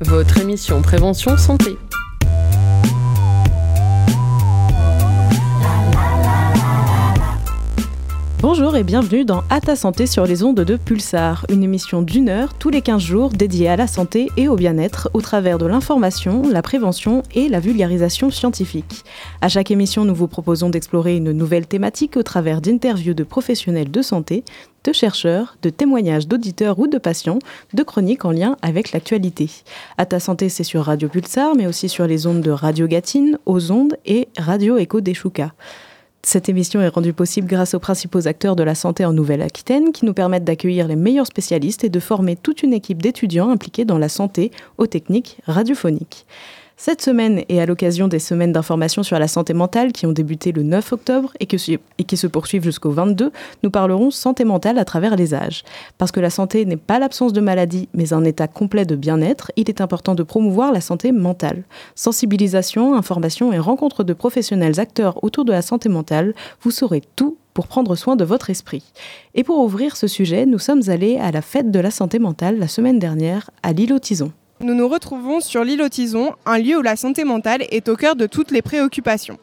Votre émission Prévention Santé. Bonjour et bienvenue dans À santé sur les ondes de Pulsar, une émission d'une heure tous les 15 jours dédiée à la santé et au bien-être au travers de l'information, la prévention et la vulgarisation scientifique. À chaque émission, nous vous proposons d'explorer une nouvelle thématique au travers d'interviews de professionnels de santé, de chercheurs, de témoignages d'auditeurs ou de patients, de chroniques en lien avec l'actualité. À santé, c'est sur Radio Pulsar, mais aussi sur les ondes de Radio Gatine, aux ondes et Radio Echo des Choucas. Cette émission est rendue possible grâce aux principaux acteurs de la santé en Nouvelle-Aquitaine qui nous permettent d'accueillir les meilleurs spécialistes et de former toute une équipe d'étudiants impliqués dans la santé aux techniques radiophoniques. Cette semaine, et à l'occasion des semaines d'information sur la santé mentale qui ont débuté le 9 octobre et, qui se poursuivent jusqu'au 22, nous parlerons santé mentale à travers les âges. Parce que la santé n'est pas l'absence de maladie, mais un état complet de bien-être, il est important de promouvoir la santé mentale. Sensibilisation, information et rencontres de professionnels acteurs autour de la santé mentale, vous saurez tout pour prendre soin de votre esprit. Et pour ouvrir ce sujet, nous sommes allés à la fête de la santé mentale la semaine dernière à l'île Tison. Nous nous retrouvons sur l'île Tison, un lieu où la santé mentale est au cœur de toutes les préoccupations.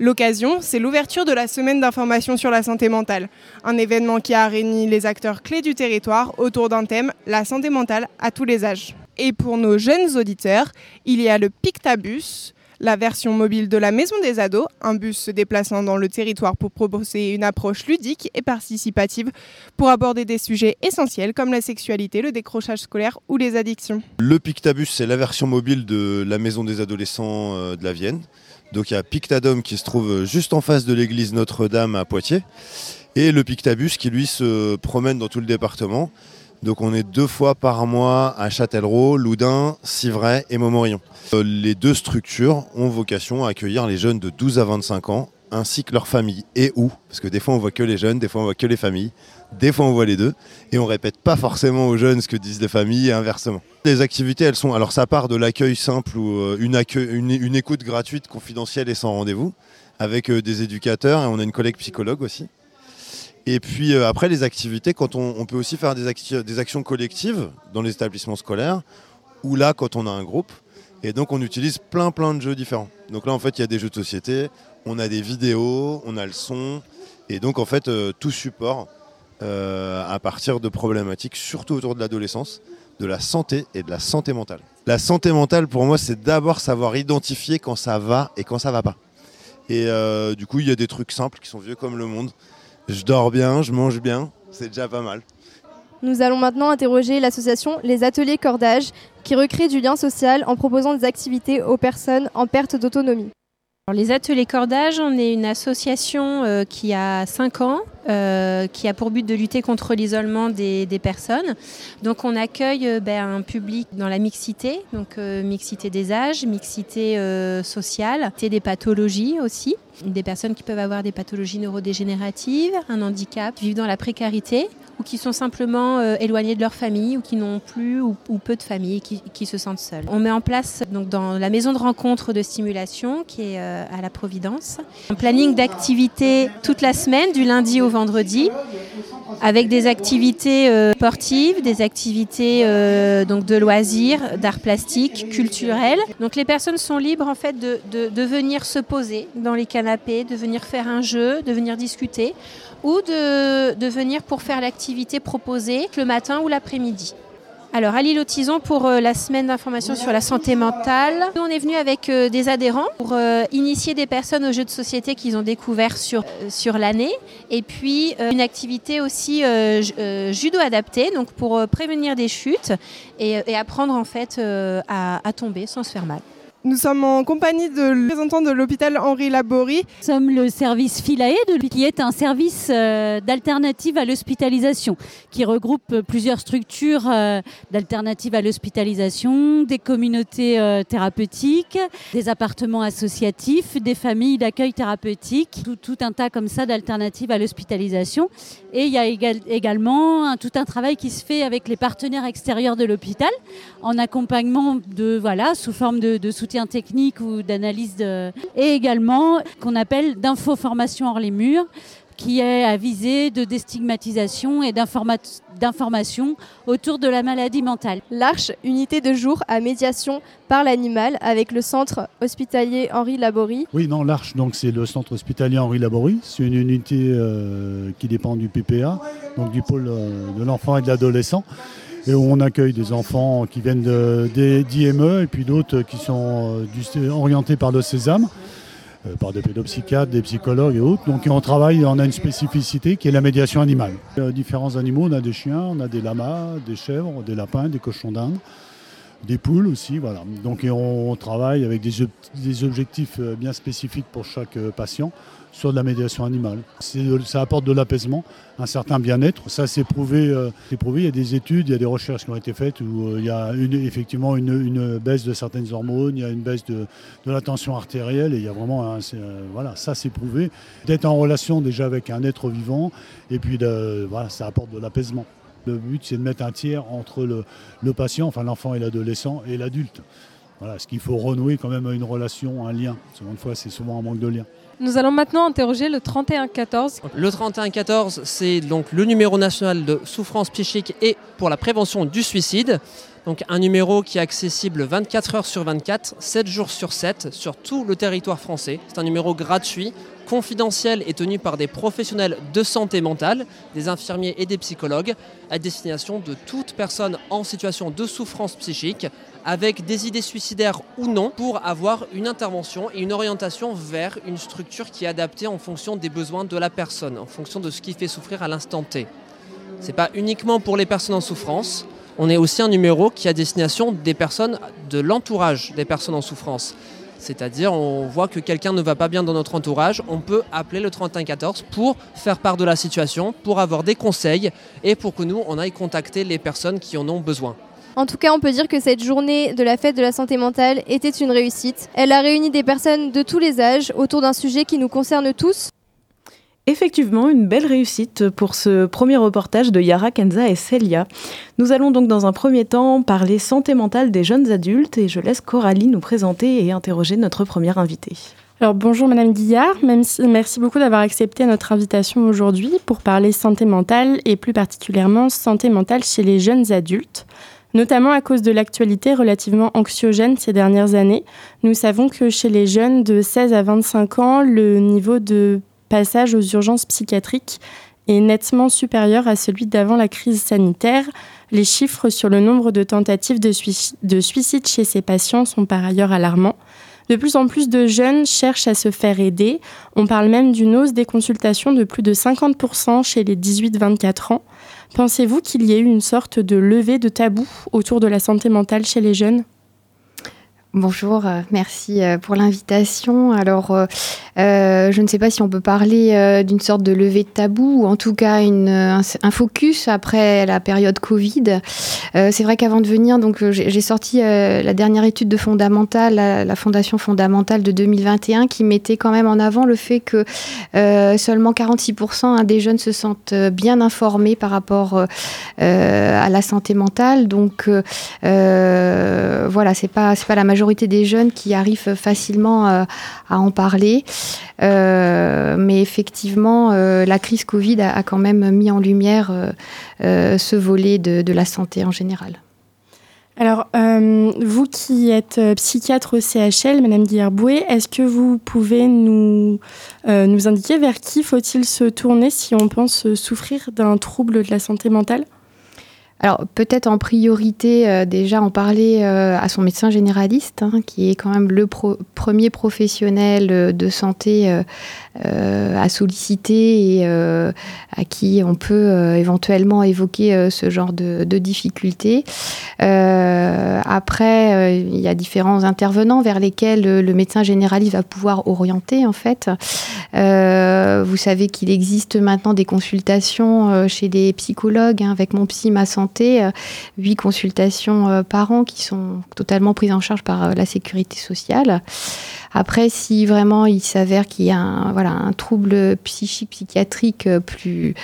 L'occasion, c'est l'ouverture de la semaine d'information sur la santé mentale, un événement qui a réuni les acteurs clés du territoire autour d'un thème, la santé mentale à tous les âges. Et pour nos jeunes auditeurs, il y a le Pictabus, la version mobile de la Maison des Ados, un bus se déplaçant dans le territoire pour proposer une approche ludique et participative pour aborder des sujets essentiels comme la sexualité, le décrochage scolaire ou les addictions. Le Pictabus, c'est la version mobile de la Maison des Adolescents euh, de la Vienne. Donc il y a Pictadome qui se trouve juste en face de l'église Notre-Dame à Poitiers et le Pictabus qui lui se promène dans tout le département. Donc on est deux fois par mois à Châtellerault, Loudun, Civray et Montmorillon. Euh, les deux structures ont vocation à accueillir les jeunes de 12 à 25 ans ainsi que leurs familles. Et où? Parce que des fois on voit que les jeunes, des fois on voit que les familles, des fois on voit les deux. Et on répète pas forcément aux jeunes ce que disent les familles et inversement. Les activités, elles sont. Alors ça part de l'accueil simple ou euh, une, écoute gratuite, confidentielle et sans rendez-vous, avec euh, des éducateurs et on a une collègue psychologue aussi. Et puis euh, après, les activités, quand on, peut aussi faire des, actions collectives dans les établissements scolaires, ou là, quand on a un groupe. Et donc, on utilise plein, plein de jeux différents. Donc là, en fait, il y a des jeux de société, on a des vidéos, on a le son. Et donc, en fait, euh, tout support euh, à partir de problématiques, surtout autour de l'adolescence, de la santé et de la santé mentale. La santé mentale, pour moi, c'est d'abord savoir identifier quand ça va et quand ça va pas. Et du coup, il y a des trucs simples qui sont vieux comme le monde je dors bien, je mange bien, c'est déjà pas mal. Nous allons maintenant interroger l'association Les Ateliers Cordage qui recrée du lien social en proposant des activités aux personnes en perte d'autonomie. Les ateliers cordage, on est une association euh, qui a 5 ans, euh, qui a pour but de lutter contre l'isolement des, personnes. Donc on accueille euh, ben, un public dans la mixité, donc mixité des âges, mixité sociale, des pathologies aussi, des personnes qui peuvent avoir des pathologies neurodégénératives, un handicap, vivent dans la précarité ou qui sont simplement euh, éloignés de leur famille ou qui n'ont plus ou, peu de famille et qui, se sentent seuls. On met en place donc dans la maison de rencontre de stimulation qui est euh, à la Providence un planning d'activités toute la semaine du lundi au vendredi avec des activités euh, sportives, des activités donc de loisirs, d'art plastique, culturels. Donc les personnes sont libres en fait de, de venir se poser dans les canapés, de venir faire un jeu, de venir discuter ou de, venir pour faire l'activité proposée le matin ou l'après-midi. Alors, à l'île pour euh, la semaine d'information sur la santé mentale. Nous, on est venu avec euh, des adhérents pour euh, initier des personnes aux jeux de société qu'ils ont découverts sur, sur l'année. Et puis, une activité aussi judo adaptée, donc pour prévenir des chutes et, apprendre en fait à tomber sans se faire mal. Nous sommes en compagnie de représentant de l'hôpital Henri Laborie. Nous sommes le service Philae, qui est un service euh, d'alternative à l'hospitalisation, qui regroupe plusieurs structures euh, d'alternative à l'hospitalisation, des communautés euh, thérapeutiques, des appartements associatifs, des familles d'accueil thérapeutique, tout, un tas comme ça d'alternatives à l'hospitalisation. Et il y a également tout un travail qui se fait avec les partenaires extérieurs de l'hôpital, en accompagnement de, voilà, sous forme de, de soutien technique ou d'analyse de... et également qu'on appelle d'infoformation hors les murs qui est à viser de déstigmatisation et d'information autour de la maladie mentale. L'Arche, unité de jour à médiation par l'animal avec le centre hospitalier Henri Laborie. Oui, non, l'Arche, donc c'est le centre hospitalier Henri Laborie. C'est une unité euh, qui dépend du PPA, donc du pôle euh, de l'enfant et de l'adolescent et on accueille des enfants qui viennent d'IME et puis d'autres qui sont euh, orientés par le Sésame. Euh, par des pédopsychiatres, des psychologues et autres. Donc on travaille, on a une spécificité qui est la médiation animale. Euh, différents animaux, on a des chiens, on a des lamas, des chèvres, des lapins, des cochons d'Inde, des poules aussi. Voilà. Donc on, travaille avec des, objectifs euh, bien spécifiques pour chaque patient sur de la médiation animale. Ça apporte de l'apaisement, un certain bien-être. Ça, c'est prouvé, euh, prouvé. Il y a des études, il y a des recherches qui ont été faites où euh, il y a effectivement une, baisse de certaines hormones, il y a une baisse de, la tension artérielle et il y a vraiment, euh, voilà, ça c'est prouvé. D'être en relation déjà avec un être vivant et puis voilà, ça apporte de l'apaisement. Le but, c'est de mettre un tiers entre le, le patient, enfin l'enfant et l'adolescent, et l'adulte. Voilà, ce qu'il faut renouer quand même une relation, un lien. Souvent, une fois, c'est souvent un manque de lien. Nous allons maintenant interroger le 3114. Le 3114, c'est donc le numéro national de souffrance psychique et pour la prévention du suicide. Donc un numéro qui est accessible 24 heures sur 24, 7 jours sur 7 sur tout le territoire français. C'est un numéro gratuit, confidentiel et tenu par des professionnels de santé mentale, des infirmiers et des psychologues, à destination de toute personne en situation de souffrance psychique, avec des idées suicidaires ou non, pour avoir une intervention et une orientation vers une structure qui est adaptée en fonction des besoins de la personne, en fonction de ce qui fait souffrir à l'instant T. Ce n'est pas uniquement pour les personnes en souffrance, on est aussi un numéro qui a destination des personnes de l'entourage des personnes en souffrance. C'est-à-dire, on voit que quelqu'un ne va pas bien dans notre entourage, on peut appeler le 3114 pour faire part de la situation, pour avoir des conseils et pour que nous, on aille contacter les personnes qui en ont besoin. En tout cas, on peut dire que cette journée de la fête de la santé mentale était une réussite. Elle a réuni des personnes de tous les âges autour d'un sujet qui nous concerne tous. Effectivement, une belle réussite pour ce premier reportage de Yara, Kenza et Celia. Nous allons donc dans un premier temps parler santé mentale des jeunes adultes et je laisse Coralie nous présenter et interroger notre première invitée. Alors bonjour Madame Guillard, merci beaucoup d'avoir accepté notre invitation aujourd'hui pour parler santé mentale et plus particulièrement santé mentale chez les jeunes adultes. Notamment à cause de l'actualité relativement anxiogène ces dernières années, nous savons que chez les jeunes de 16 à 25 ans, le niveau de passage aux urgences psychiatriques est nettement supérieur à celui d'avant la crise sanitaire. Les chiffres sur le nombre de tentatives de, suicide chez ces patients sont par ailleurs alarmants. De plus en plus de jeunes cherchent à se faire aider. On parle même d'une hausse des consultations de plus de 50% chez les 18-24 ans. Pensez-vous qu'il y ait eu une sorte de levée de tabou autour de la santé mentale chez les jeunes? Bonjour, euh, merci euh, pour l'invitation. Alors, euh, je ne sais pas si on peut parler d'une sorte de levée de tabou ou en tout cas un, focus après la période Covid. c'est vrai qu'avant de venir, j'ai sorti la dernière étude de fondamentale, la, Fondation fondamentale de 2021, qui mettait quand même en avant le fait que seulement 46% hein, des jeunes se sentent bien informés par rapport à la santé mentale. Donc, voilà, c'est pas pas la majorité des jeunes qui arrivent facilement euh, à en parler. Euh, mais effectivement, euh, la crise Covid a, quand même mis en lumière ce volet de, la santé en général. Alors, vous qui êtes psychiatre au CHL, Madame Guillerboué, est-ce que vous pouvez nous, nous indiquer vers qui faut-il se tourner si on pense souffrir d'un trouble de la santé mentale? Alors peut-être en priorité euh, déjà en parler euh, à son médecin généraliste, hein, qui est quand même le premier professionnel euh, de santé à solliciter et à qui on peut éventuellement évoquer ce genre de, de difficultés. après, il y a différents intervenants vers lesquels le médecin généraliste va pouvoir orienter en fait. vous savez qu'il existe maintenant des consultations chez des psychologues hein, avec mon psy ma santé euh, huit consultations euh, par an qui sont totalement prises en charge par euh, la sécurité sociale. Après, si vraiment il s'avère qu'il y a un, voilà, un trouble psychique, psychiatrique plus,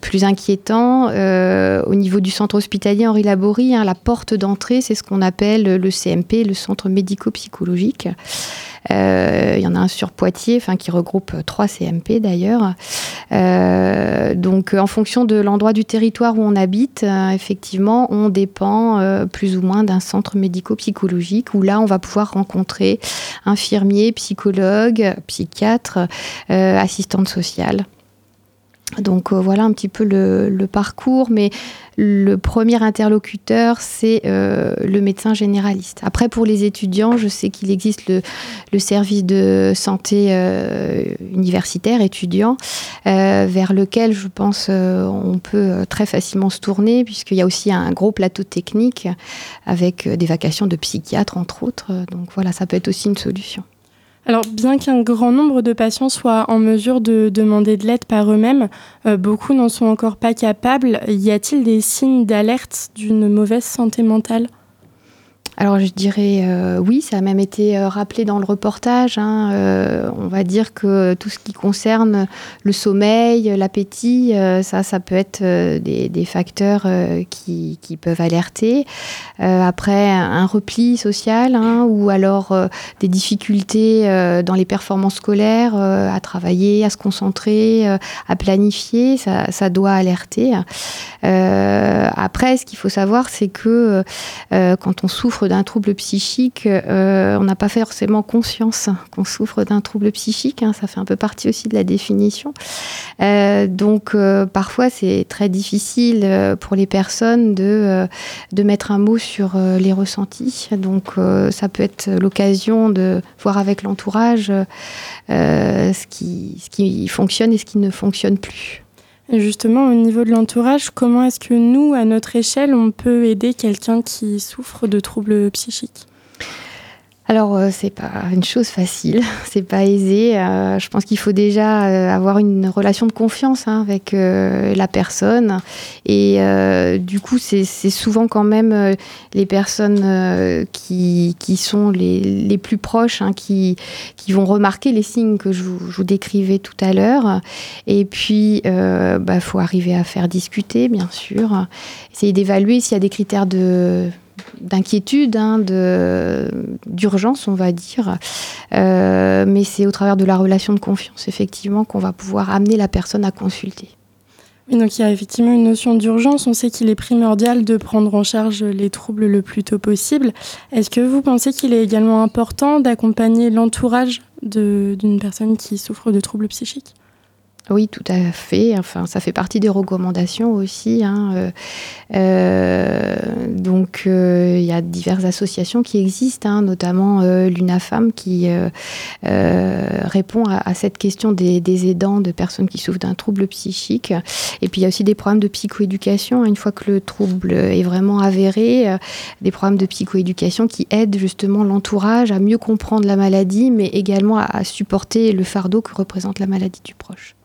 plus inquiétant, au niveau du centre hospitalier Henri Laborie, hein, la porte d'entrée, c'est ce qu'on appelle le CMP, le centre médico-psychologique. Il y en a un sur Poitiers, enfin qui regroupe trois CMP d'ailleurs. donc en fonction de l'endroit du territoire où on habite, effectivement, on dépend plus ou moins d'un centre médico-psychologique où là on va pouvoir rencontrer infirmiers, psychologues, psychiatres, assistantes sociales. Donc euh, voilà un petit peu le, parcours, mais le premier interlocuteur, c'est euh, le médecin généraliste. Après, pour les étudiants, je sais qu'il existe le, service de santé euh, universitaire étudiant, vers lequel je pense on peut très facilement se tourner, puisqu'il y a aussi un gros plateau technique avec des vacations de psychiatre, entre autres. Donc voilà, ça peut être aussi une solution. Alors, bien qu'un grand nombre de patients soient en mesure de demander de l'aide par eux-mêmes, euh, beaucoup n'en sont encore pas capables. Y a-t-il des signes d'alerte d'une mauvaise santé mentale? Alors je dirais euh, oui, ça a même été euh, rappelé dans le reportage. Hein, euh, on va dire que tout ce qui concerne le sommeil, l'appétit, ça, ça peut être des, facteurs qui, peuvent alerter. après, un repli social hein, ou alors des difficultés dans les performances scolaires, à travailler, à se concentrer, à planifier, ça, ça doit alerter. après, ce qu'il faut savoir, c'est que quand on souffre d'un trouble psychique, euh, on n'a pas forcément conscience qu'on souffre d'un trouble psychique. Hein, ça fait un peu partie aussi de la définition. Euh, donc euh, parfois c'est très difficile pour les personnes de, de mettre un mot sur les ressentis. Donc ça peut être l'occasion de voir avec l'entourage ce, qui, ce qui fonctionne et ce qui ne fonctionne plus. Justement, au niveau de l'entourage, comment est-ce que nous, à notre échelle, on peut aider quelqu'un qui souffre de troubles psychiques? Alors euh, c'est pas une chose facile, c'est pas aisé. Euh, je pense qu'il faut déjà euh, avoir une relation de confiance hein, avec la personne et du coup c'est souvent quand même les personnes qui, qui, sont les, les plus proches hein, qui, qui vont remarquer les signes que je vous, je vous décrivais tout à l'heure. Et puis il bah, faut arriver à faire discuter bien sûr, essayer d'évaluer s'il y a des critères de d'inquiétude, hein, d'urgence, on va dire. Euh, mais c'est au travers de la relation de confiance, effectivement, qu'on va pouvoir amener la personne à consulter. donc il y a effectivement une notion d'urgence. On sait qu'il est primordial de prendre en charge les troubles le plus tôt possible. Est-ce que vous pensez qu'il est également important d'accompagner l'entourage d'une personne qui souffre de troubles psychiques? Oui, tout à fait. Enfin, ça fait partie des recommandations aussi. Hein. Euh, euh, donc, euh, il y a diverses associations qui existent, hein, notamment l'UNAFAM qui répond à, cette question des, aidants de personnes qui souffrent d'un trouble psychique. Et puis, il y a aussi des programmes de psychoéducation. Hein, une fois que le trouble est vraiment avéré, des programmes de psychoéducation qui aident justement l'entourage à mieux comprendre la maladie, mais également à supporter le fardeau que représente la maladie du proche.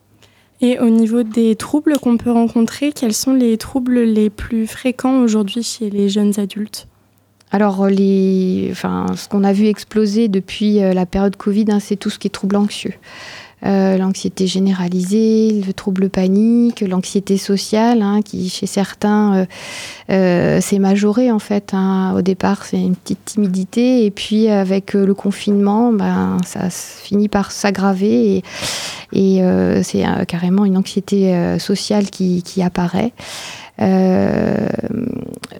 Et au niveau des troubles qu'on peut rencontrer, quels sont les troubles les plus fréquents aujourd'hui chez les jeunes adultes? Alors, ce qu'on a vu exploser depuis euh, la période Covid, hein, c'est tout ce qui est troubles anxieux. Euh, l'anxiété généralisée, le trouble panique, l'anxiété sociale, hein, qui chez certains euh, euh, s'est majorée en fait. Hein. Au départ, c'est une petite timidité, et puis avec le confinement, ben, ça finit par s'aggraver, et, c'est carrément une anxiété sociale qui apparaît. Euh,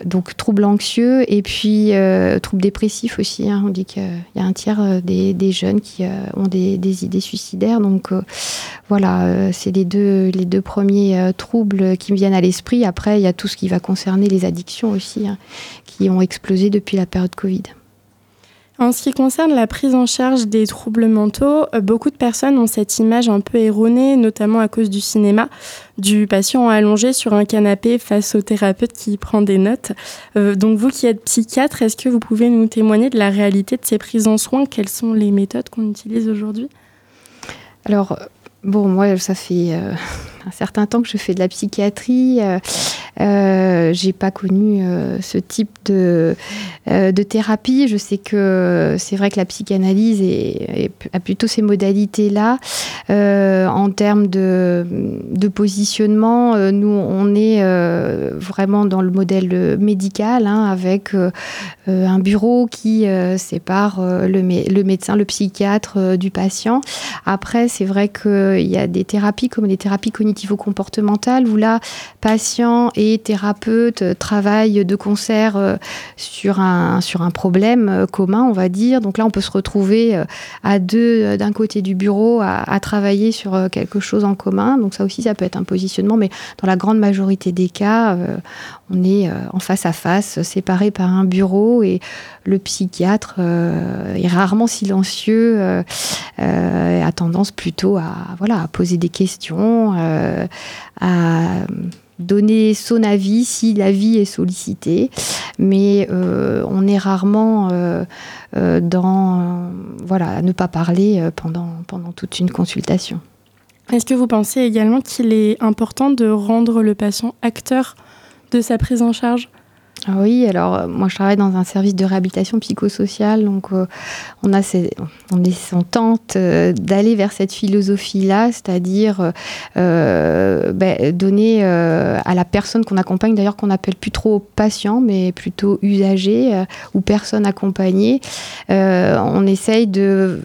donc troubles anxieux et puis euh, troubles dépressifs aussi. Hein. On dit qu'il y a un tiers euh, des, jeunes qui ont des, idées suicidaires. Donc voilà, c'est les deux, les deux premiers troubles qui me viennent à l'esprit. Après, il y a tout ce qui va concerner les addictions aussi, hein, qui ont explosé depuis la période Covid. En ce qui concerne la prise en charge des troubles mentaux, euh, beaucoup de personnes ont cette image un peu erronée, notamment à cause du cinéma, du patient allongé sur un canapé face au thérapeute qui prend des notes. Euh, donc vous qui êtes psychiatre, est-ce que vous pouvez nous témoigner de la réalité de ces prises en soins? Quelles sont les méthodes qu'on utilise aujourd'hui? Alors, bon, moi, ça fait... Euh, un certain temps que je fais de la psychiatrie. Euh, j'ai pas connu euh, ce type de, euh, de thérapie. Je sais que c'est vrai que la psychanalyse a plutôt ces modalités-là. en termes de, de positionnement, nous, on est vraiment dans le modèle médical, hein, avec un bureau qui sépare le, le, médecin, le psychiatre du patient. Après, c'est vrai qu'il y a des thérapies comme les thérapies cognitivo-comportementales où là, patient et thérapeute travaillent de concert euh, sur un, sur un problème euh, commun, on va dire. Donc là, on peut se retrouver euh, à deux d'un côté du bureau à, travailler sur quelque chose en commun. Donc ça aussi, ça peut être un positionnement, mais dans la grande majorité des cas, on est en face à face, séparé par un bureau et le psychiatre est rarement silencieux, a tendance plutôt à, voilà, à poser des questions, à donner son avis si l'avis est sollicité, mais euh, on est rarement euh, euh, dans voilà à ne pas parler pendant, pendant toute une consultation. Est-ce que vous pensez également qu'il est important de rendre le patient acteur de sa prise en charge? Oui, alors euh, moi je travaille dans un service de réhabilitation psychosociale, donc euh, on, a on, est, on tente euh, d'aller vers cette philosophie-là, c'est-à-dire ben, donner à la personne qu'on accompagne, d'ailleurs qu'on appelle plus trop patient, mais plutôt usager ou personne accompagnée, on essaye de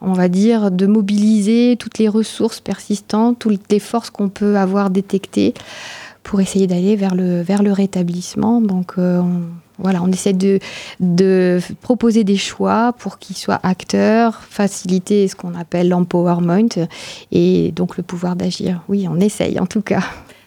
on va dire, de mobiliser toutes les ressources persistantes, toutes les forces qu'on peut avoir détectées pour essayer d'aller vers le, vers le rétablissement. Donc euh, on, voilà, on essaie de, de proposer des choix pour qu'ils soient acteurs, faciliter ce qu'on appelle l'empowerment et donc le pouvoir d'agir. Oui, on essaye en tout cas.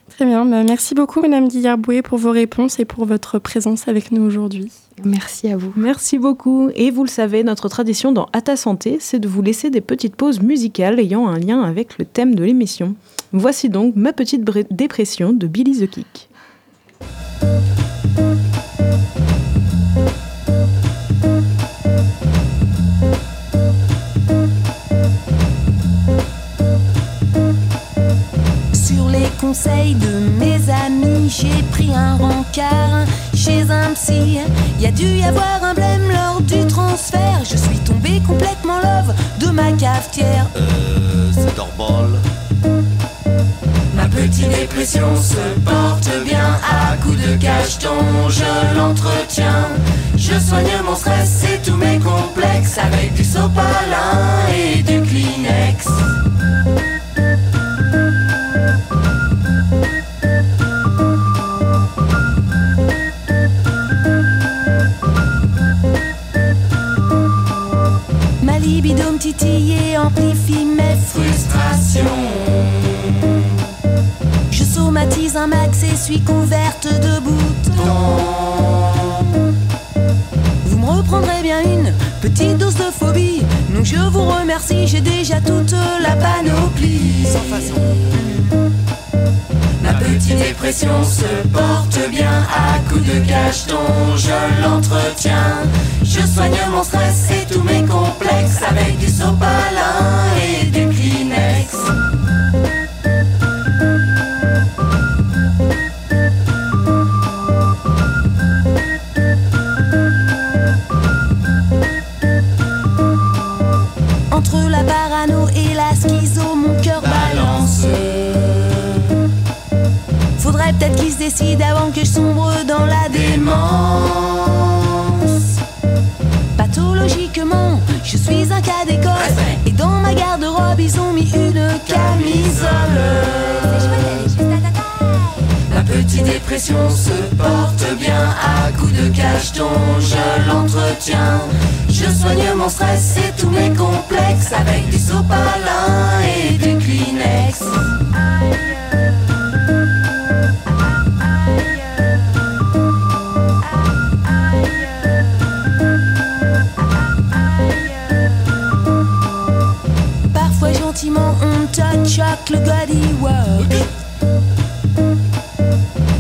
Très bien, bah, merci beaucoup Madame Guillard-Boué pour vos réponses et pour votre présence avec nous aujourd'hui. Merci à vous. Merci beaucoup. Et vous le savez, notre tradition dans À ta santé, c'est de vous laisser des petites pauses musicales ayant un lien avec le thème de l'émission. Voici donc ma petite dépression de Billy the Kick. Sur les conseils de mes amis, j'ai pris un rencard chez un psy. Y a dû y avoir un blême lors du transfert. Je suis tombé complètement love de ma cafetière. Euh, c'est normal petite dépression se porte bien à coups de cacheton, je l'entretiens. Je soigne mon stress et tous mes complexes avec du sopalin et du Kleenex. Ma libido titille amplifie mes frustrations un max et suis couverte de boutons. Vous me reprendrez bien une petite dose de phobie. Non, je vous remercie, j'ai déjà toute la panoplie. Sans façon. Ma petite dépression se porte bien à coups de cacheton, je l'entretiens. Je soigne mon stress et tous mes complexes avec du sopalin et du décide avant que je sombre dans la démence. Pathologiquement, je suis un cas d'école. Et dans ma garde-robe, ils ont mis une camisole. La petite dépression se porte bien à coups de cacheton, je l'entretiens. Je soigne mon stress et tous mes complexes avec du sopalin et du Kleenex. choque le body work.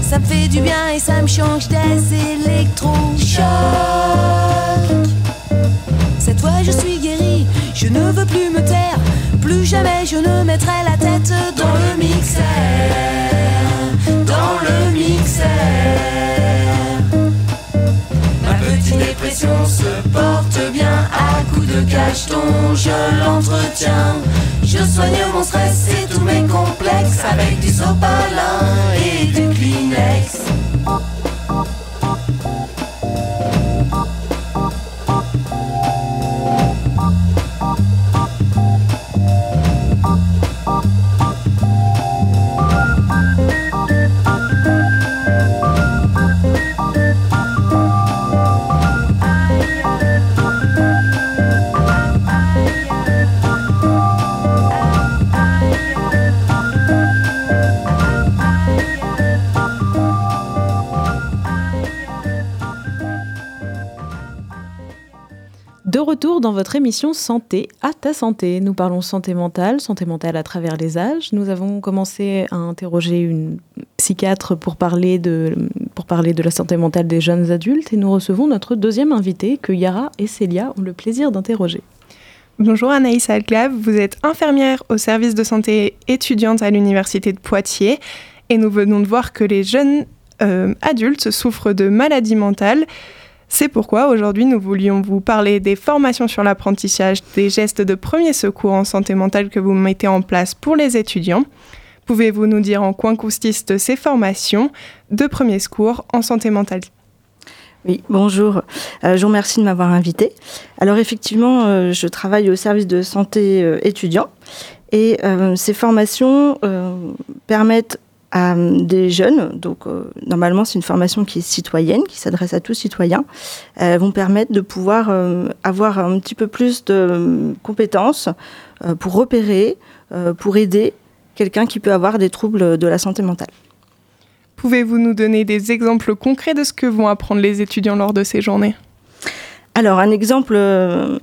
Ça me fait du bien et ça me change des électrochocs. Cette fois je suis guérie, je ne veux plus me taire. Plus jamais je ne mettrai la tête dans le mixeur. Dans le mixeur. Ma petite dépression se porte bien à coups de cacheton, je l'entretiens. Je soigne mon stress et tous mes complexes avec du sopalin et du Kleenex. Retour dans votre émission Santé à ta santé. Nous parlons santé mentale, santé mentale à travers les âges. Nous avons commencé à interroger une psychiatre pour parler de, pour parler de la santé mentale des jeunes adultes et nous recevons notre deuxième invité que Yara et Célia ont le plaisir d'interroger. Bonjour Anaïs Alclave, vous êtes infirmière au service de santé étudiante à l'université de Poitiers et nous venons de voir que les jeunes euh, adultes souffrent de maladies mentales. C'est pourquoi aujourd'hui nous voulions vous parler des formations sur l'apprentissage des gestes de premier secours en santé mentale que vous mettez en place pour les étudiants. Pouvez-vous nous dire en quoi consistent ces formations de premier secours en santé mentale? Oui, bonjour. Euh, je vous remercie de m'avoir invité. Alors effectivement, euh, je travaille au service de santé euh, étudiant et ces formations permettent à euh, des jeunes, donc euh, normalement c'est une formation qui est citoyenne, qui s'adresse à tous citoyens, elles vont permettre de pouvoir euh, avoir un petit peu plus de euh, compétences euh, pour repérer, euh, pour aider quelqu'un qui peut avoir des troubles de la santé mentale. Pouvez-vous nous donner des exemples concrets de ce que vont apprendre les étudiants lors de ces journées? Alors, un exemple, euh,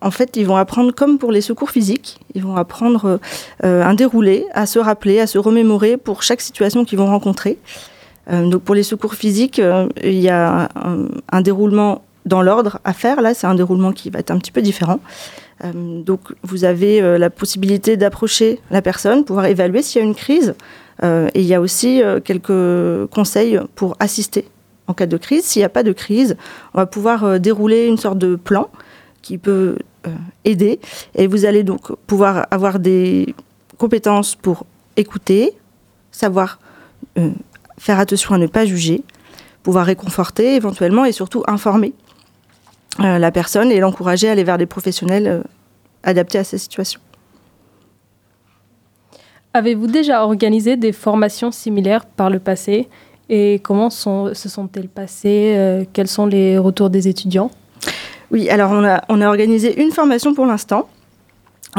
en fait, ils vont apprendre comme pour les secours physiques, ils vont apprendre euh, un déroulé, à se rappeler, à se remémorer pour chaque situation qu'ils vont rencontrer. Euh, donc, pour les secours physiques, euh, il y a un, un déroulement dans l'ordre à faire. Là, c'est un déroulement qui va être un petit peu différent. Donc, vous avez la possibilité d'approcher la personne, pouvoir évaluer s'il y a une crise. Et il y a aussi quelques conseils pour assister en cas de crise. S'il n'y a pas de crise, on va pouvoir dérouler une sorte de plan qui peut euh, aider. Et vous allez donc pouvoir avoir des compétences pour écouter, savoir euh, faire attention à ne pas juger, pouvoir réconforter éventuellement et surtout informer euh, la personne et l'encourager à aller vers des professionnels adaptés à sa situation. Avez-vous déjà organisé des formations similaires par le passé et comment se sont-elles passées Quels sont les retours des étudiants? Oui, alors on a, organisé une formation pour l'instant.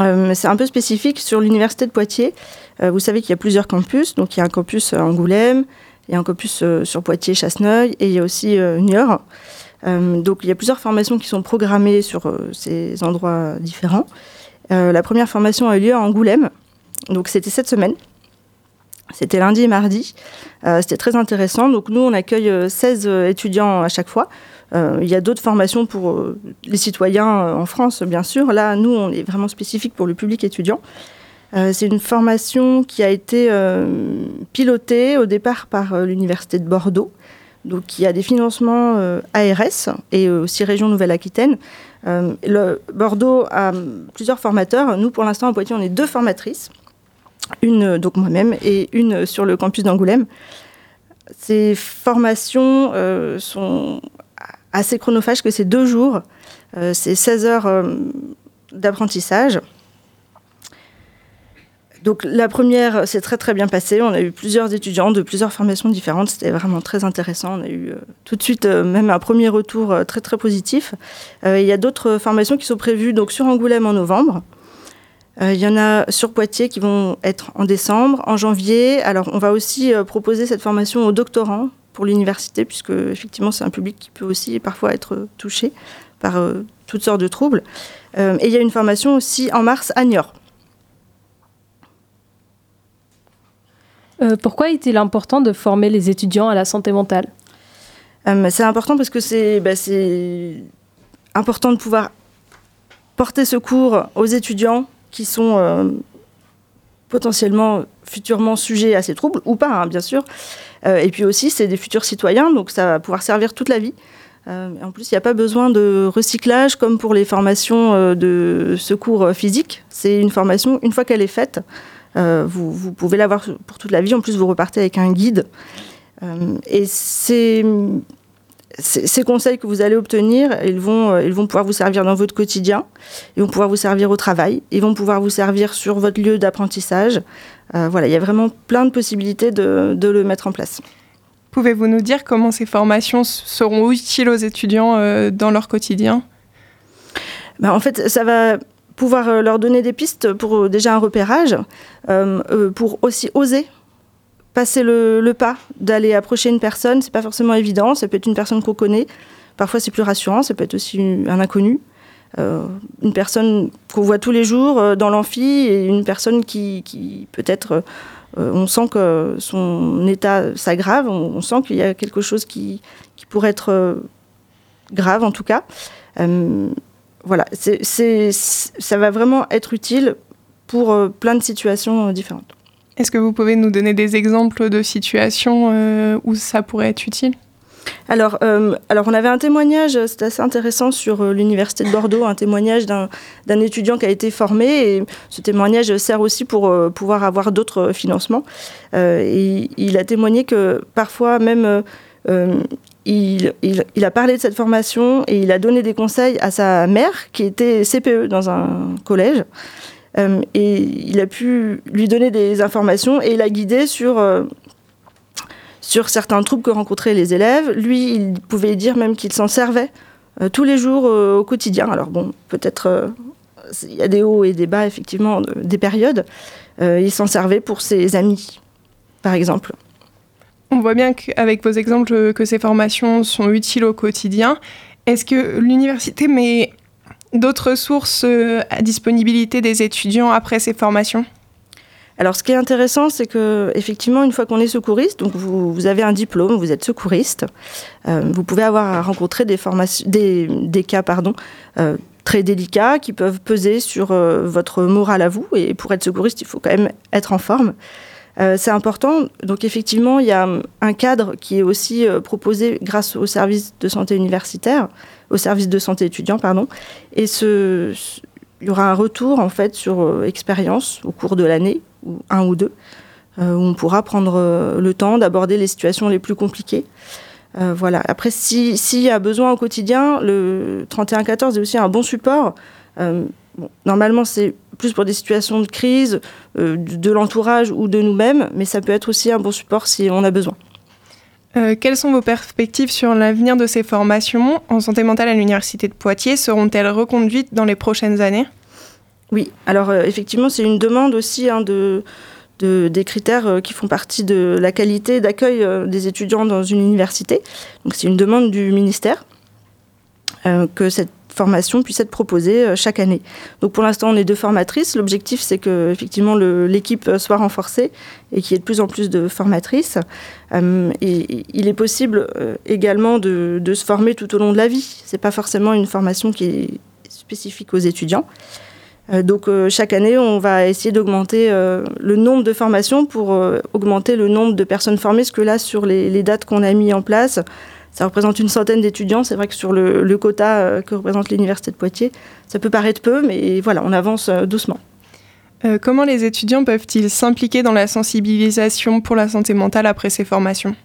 Euh, c'est un peu spécifique sur l'université de Poitiers. Euh, vous savez qu'il y a plusieurs campus. Donc il y a un campus à Angoulême, il y a un campus euh, sur Poitiers, Chasseneuil et il y a aussi euh, Niort. Euh, donc il y a plusieurs formations qui sont programmées sur euh, ces endroits différents. Euh, la première formation a eu lieu à Angoulême. Donc c'était cette semaine. C'était lundi et mardi. Euh, C'était très intéressant. Donc nous, on accueille euh, 16 euh, étudiants à chaque fois. Euh, il y a d'autres formations pour euh, les citoyens euh, en France, bien sûr. Là, nous, on est vraiment spécifique pour le public étudiant. C'est une formation qui a été pilotée au départ par l'Université de Bordeaux, donc qui a des financements ARS et aussi Région Nouvelle-Aquitaine. Le Bordeaux a plusieurs formateurs. Nous, pour l'instant, à Poitiers, on est deux formatrices. Une, donc moi-même, et une sur le campus d'Angoulême. Ces formations sont assez chronophages que c'est deux jours. Euh, c'est 16 heures euh, d'apprentissage. Donc la première s'est très très bien passée. On a eu plusieurs étudiants de plusieurs formations différentes. C'était vraiment très intéressant. On a eu euh, tout de suite euh, même un premier retour très très positif. Il y a d'autres formations qui sont prévues donc sur Angoulême en novembre. Il y en a sur Poitiers qui vont être en décembre, en janvier. Alors on va aussi proposer cette formation aux doctorants pour l'université, puisque effectivement c'est un public qui peut aussi parfois être touché par euh, toutes sortes de troubles. Euh, et il y a une formation aussi en mars à Niort. Euh, pourquoi est-il important de former les étudiants à la santé mentale? C'est important parce que c'est bah, c'est important de pouvoir porter secours aux étudiants qui sont potentiellement futurement sujets à ces troubles, ou pas, hein, bien sûr. Euh, et puis aussi, c'est des futurs citoyens, donc ça va pouvoir servir toute la vie. Euh, en plus, il n'y a pas besoin de recyclage comme pour les formations euh, de secours physique. C'est une formation, une fois qu'elle est faite, vous, vous, pouvez l'avoir pour toute la vie. En plus, vous repartez avec un guide. et ces, ces, conseils que vous allez obtenir, ils vont, ils vont pouvoir vous servir dans votre quotidien, ils vont pouvoir vous servir au travail, ils vont pouvoir vous servir sur votre lieu d'apprentissage. voilà, il y a vraiment plein de possibilités de, de le mettre en place. Pouvez-vous nous dire comment ces formations seront utiles aux étudiants euh, dans leur quotidien? Ben, En fait, ça va pouvoir euh, leur donner des pistes pour euh, déjà un repérage, pour aussi oser passer le, pas d'aller approcher une personne. C'est pas forcément évident. Ça peut être une personne qu'on connaît. Parfois, c'est plus rassurant. Ça peut être aussi un inconnu. une personne qu'on voit tous les jours dans l'amphi et une personne qui, qui peut-être euh, on sent que son état s'aggrave, on, sent qu'il y a quelque chose qui, pourrait être euh, grave en tout cas. Euh, voilà, ça va vraiment être utile pour plein de situations différentes. Est-ce que vous pouvez nous donner des exemples de situations où ça pourrait être utile? Alors, euh, alors, on avait un témoignage, c'était assez intéressant sur euh, l'Université de Bordeaux, un témoignage d'un étudiant qui a été formé. Et ce témoignage sert aussi pour euh, pouvoir avoir d'autres financements. et il a témoigné que parfois, même, il, il, a parlé de cette formation et il a donné des conseils à sa mère, qui était CPE dans un collège. Et il a pu lui donner des informations et il a guidé sur sur certains troubles que rencontraient les élèves. Lui, il pouvait dire même qu'il s'en servait euh, tous les jours euh, au quotidien. Alors bon, peut-être euh, il y a des hauts et des bas, effectivement, des périodes. il s'en servait pour ses amis, par exemple. On voit bien qu'avec vos exemples que ces formations sont utiles au quotidien. Est-ce que l'université met d'autres sources à disponibilité des étudiants après ces formations? Alors, ce qui est intéressant, c'est que effectivement, une fois qu'on est secouriste, donc vous, avez un diplôme, vous êtes secouriste, euh, vous pouvez avoir à rencontrer des, des, cas pardon, euh, très délicats qui peuvent peser sur euh, votre morale à vous. Et pour être secouriste, il faut quand même être en forme. c'est important. Donc effectivement, il y a un cadre qui est aussi proposé grâce au service de santé universitaire, au service de santé étudiant, pardon. Et ce, il y aura un retour en fait sur expérience au cours de l'année ou un ou deux, euh, où on pourra prendre euh, le temps d'aborder les situations les plus compliquées. Euh, voilà. Après, s'il y a besoin au quotidien, le 3114 est aussi un bon support. normalement, c'est plus pour des situations de crise, de l'entourage ou de nous-mêmes, mais ça peut être aussi un bon support si on a besoin. Quelles sont vos perspectives sur l'avenir de ces formations en santé mentale à l'Université de Poitiers Seront-elles reconduites dans les prochaines années? Oui, alors euh, effectivement, c'est une demande aussi hein, de, des critères euh, qui font partie de la qualité d'accueil euh, des étudiants dans une université. Donc c'est une demande du ministère que cette formation puisse être proposée chaque année. Donc pour l'instant, on est deux formatrices. L'objectif, c'est que effectivement l'équipe soit renforcée et qu'il y ait de plus en plus de formatrices. et il est possible également de, se former tout au long de la vie. C'est pas forcément une formation qui est spécifique aux étudiants. Euh, donc euh, chaque année, on va essayer d'augmenter euh, le nombre de formations pour augmenter le nombre de personnes formées, parce que là, sur les, dates qu'on a mis en place, ça représente une centaine d'étudiants. C'est vrai que sur le, quota que représente l'Université de Poitiers, ça peut paraître peu, mais voilà, on avance doucement. comment les étudiants peuvent-ils s'impliquer dans la sensibilisation pour la santé mentale après ces formations?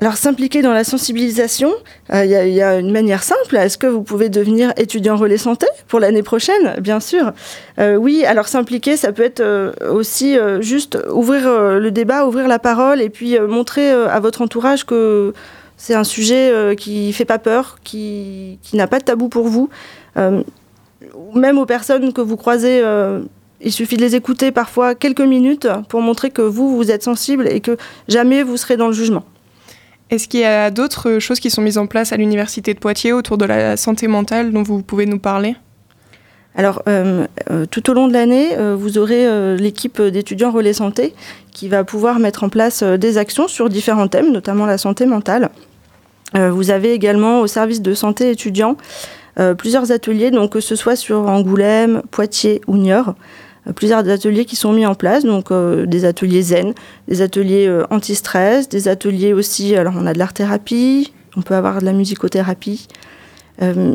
Alors s'impliquer dans la sensibilisation, euh, il y, a une manière simple. Est-ce que vous pouvez devenir étudiant relais santé pour l'année prochaine? Bien sûr. Euh, oui, alors s'impliquer, ça peut être euh, aussi juste ouvrir le débat, ouvrir la parole et puis montrer à votre entourage que c'est un sujet qui fait pas peur, qui n'a pas de tabou pour vous. même aux personnes que vous croisez il suffit de les écouter parfois quelques minutes pour montrer que vous, vous êtes sensible et que jamais vous serez dans le jugement. Est-ce qu'il y a d'autres choses qui sont mises en place à l'Université de Poitiers autour de la santé mentale dont vous pouvez nous parler? Alors, euh, euh, tout au long de l'année, euh, vous aurez l'équipe d'étudiants relais santé qui va pouvoir mettre en place des actions sur différents thèmes, notamment la santé mentale. vous avez également au service de santé étudiant plusieurs ateliers, donc que ce soit sur Angoulême, Poitiers ou Niort, plusieurs ateliers qui sont mis en place, donc euh, des ateliers zen, des ateliers euh, anti-stress, des ateliers aussi, alors on a de l'art-thérapie, on peut avoir de la musicothérapie. Euh,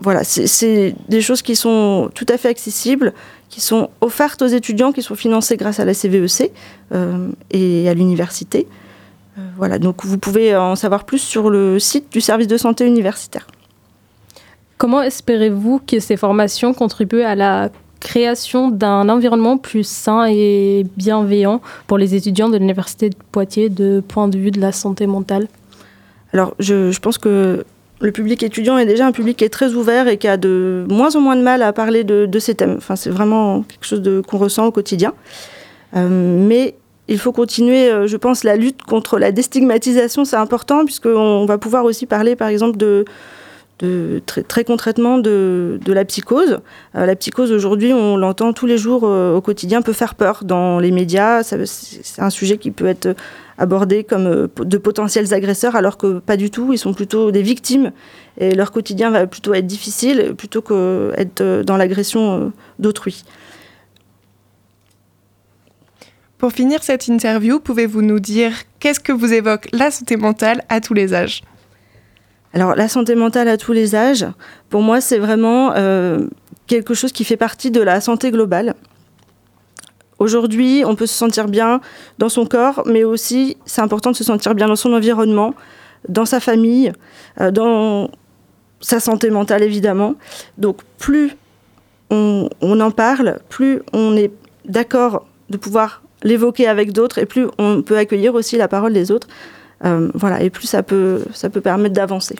voilà, c'est- des choses qui sont tout à fait accessibles, qui sont offertes aux étudiants, qui sont financées grâce à la CVEC euh, et à l'université. Euh, voilà, donc vous pouvez en savoir plus sur le site du service de santé universitaire. Comment espérez-vous que ces formations contribuent à la création d'un environnement plus sain et bienveillant pour les étudiants de l'Université de Poitiers de point de vue de la santé mentale Alors, je, pense que le public étudiant est déjà un public qui est très ouvert et qui a de moins en moins de mal à parler de, ces thèmes. Enfin, c'est vraiment quelque chose qu'on ressent au quotidien. Euh, mais il faut continuer, euh, je pense, la lutte contre la déstigmatisation, c'est important, puisqu'on va pouvoir aussi parler, par exemple, de, de très, très concrètement de, la psychose. Euh, la psychose, aujourd'hui, on l'entend tous les jours euh, au quotidien, peut faire peur dans les médias. C'est un sujet qui peut être abordés comme euh, de potentiels agresseurs, alors que pas du tout, ils sont plutôt des victimes et leur quotidien va plutôt être difficile plutôt qu'être dans l'agression d'autrui. Pour finir cette interview, pouvez-vous nous dire qu'est-ce que vous évoque la santé mentale à tous les âges? Alors la santé mentale à tous les âges, pour moi c'est vraiment euh, quelque chose qui fait partie de la santé globale. Aujourd'hui, on peut se sentir bien dans son corps, mais aussi c'est important de se sentir bien dans son environnement, dans sa famille, euh, dans sa santé mentale évidemment. Donc plus on, on en parle, plus on est d'accord de pouvoir l'évoquer avec d'autres et plus on peut accueillir aussi la parole des autres. Euh, voilà, et plus ça peut, ça peut permettre d'avancer.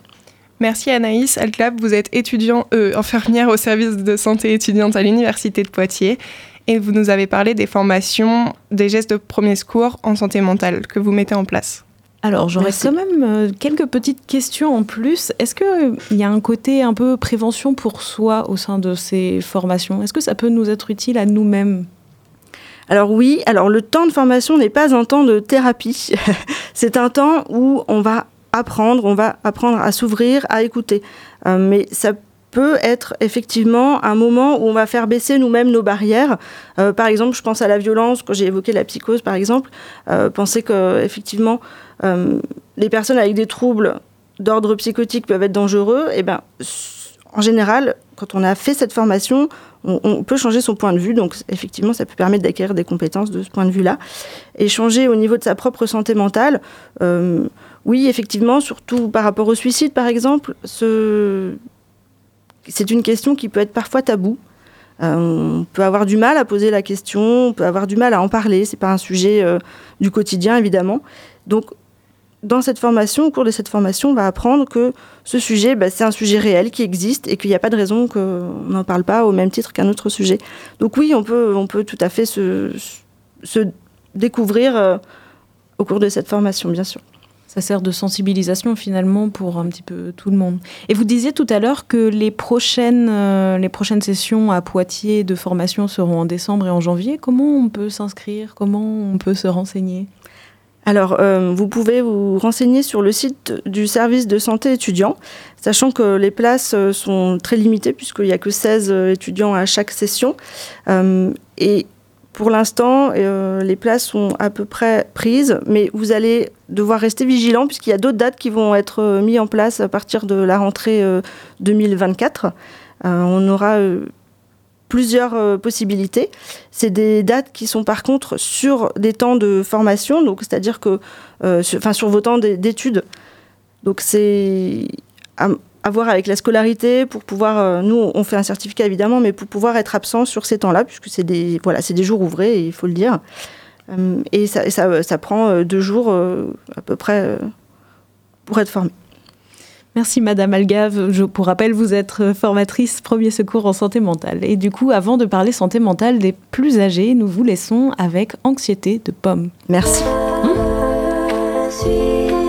Merci Anaïs Alclab, vous êtes étudiant, euh, infirmière au service de santé étudiante à l'Université de Poitiers et vous nous avez parlé des formations, des gestes de premier secours en santé mentale que vous mettez en place. Alors, j'aurais quand même euh, quelques petites questions en plus. Est-ce qu'il y a un côté un peu prévention pour soi au sein de ces formations? Est-ce que ça peut nous être utile à nous-mêmes? Alors oui, alors le temps de formation n'est pas un temps de thérapie. C'est un temps où on va apprendre, on va apprendre à s'ouvrir, à écouter. Euh, mais ça peut être effectivement un moment où on va faire baisser nous-mêmes nos barrières. Euh, par exemple, je pense à la violence, quand j'ai évoqué la psychose par exemple, euh, penser que effectivement les personnes avec des troubles d'ordre psychotique peuvent être dangereux, et ben en général, quand on a fait cette formation, on, peut changer son point de vue. Donc, effectivement, ça peut permettre d'acquérir des compétences de ce point de vue-là. Et changer au niveau de sa propre santé mentale, euh, oui, effectivement, surtout par rapport au suicide, par exemple, ce... c'est une question qui peut être parfois taboue. Euh, on peut avoir du mal à poser la question, on peut avoir du mal à en parler. C'est pas un sujet euh, du quotidien, évidemment. Donc, dans cette formation, au cours de cette formation, on va apprendre que ce sujet, bah, c'est un sujet réel qui existe et qu'il n'y a pas de raison qu'on n'en parle pas au même titre qu'un autre sujet. Donc oui, on peut, on peut tout à fait se, se découvrir euh, au cours de cette formation, bien sûr. Ça sert de sensibilisation finalement pour un petit peu tout le monde. Et vous disiez tout à l'heure que les prochaines, euh, les prochaines sessions à Poitiers de formation seront en décembre et en janvier. Comment on peut s'inscrire? Comment on peut se renseigner? Alors, euh, vous pouvez vous renseigner sur le site du service de santé étudiant, sachant que les places euh, sont très limitées puisqu'il n'y a que 16 euh, étudiants à chaque session. Et pour l'instant, les places sont à peu près prises, mais vous allez devoir rester vigilant puisqu'il y a d'autres dates qui vont être mises en place à partir de la rentrée euh, 2024. Euh, on aura plusieurs euh, possibilités. C'est des dates qui sont par contre sur des temps de formation, donc c'est-à-dire que, euh, sur, enfin, sur vos temps d'é- d'études. Donc c'est à, voir avec la scolarité pour pouvoir. euh, nous, on fait un certificat évidemment, mais pour pouvoir être absent sur ces temps-là, puisque c'est des voilà, c'est des jours ouvrés, il faut le dire. Et ça, ça, prend deux jours à peu près pour être formé. Merci Madame Algave. Je, pour rappel, vous êtes euh, formatrice premier secours en santé mentale. Et du coup, avant de parler santé mentale des plus âgés, nous vous laissons avec Anxiété de Pomme. Merci. Je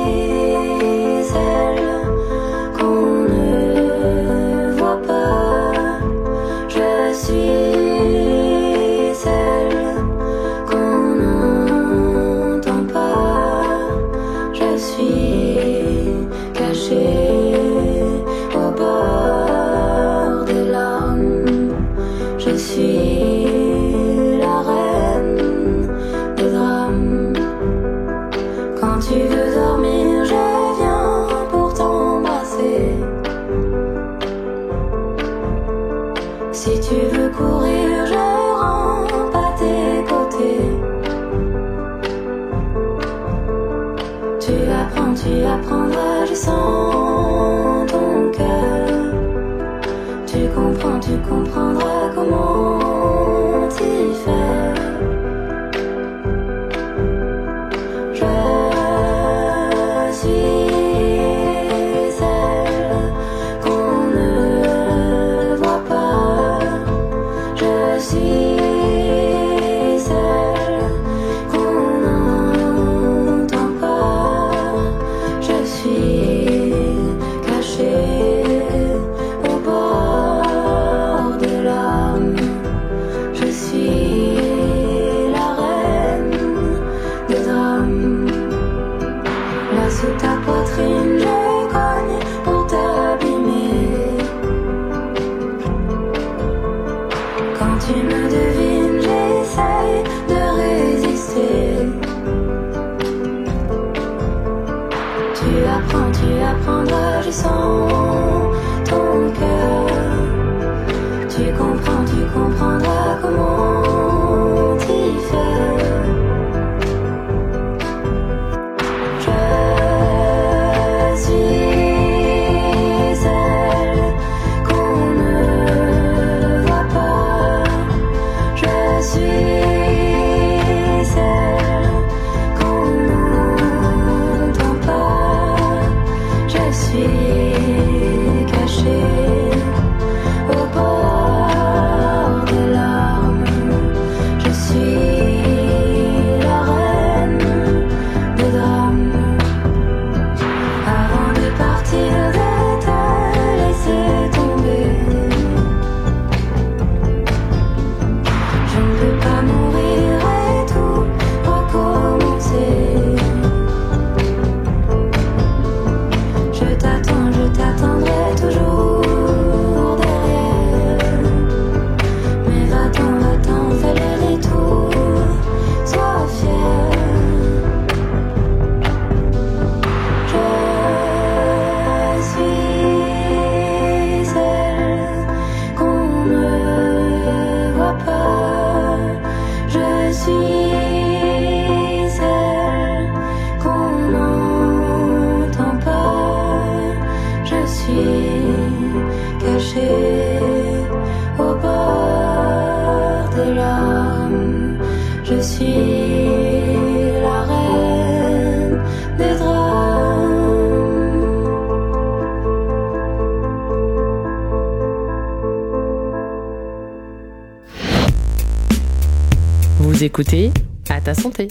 Je écoutez À ta santé.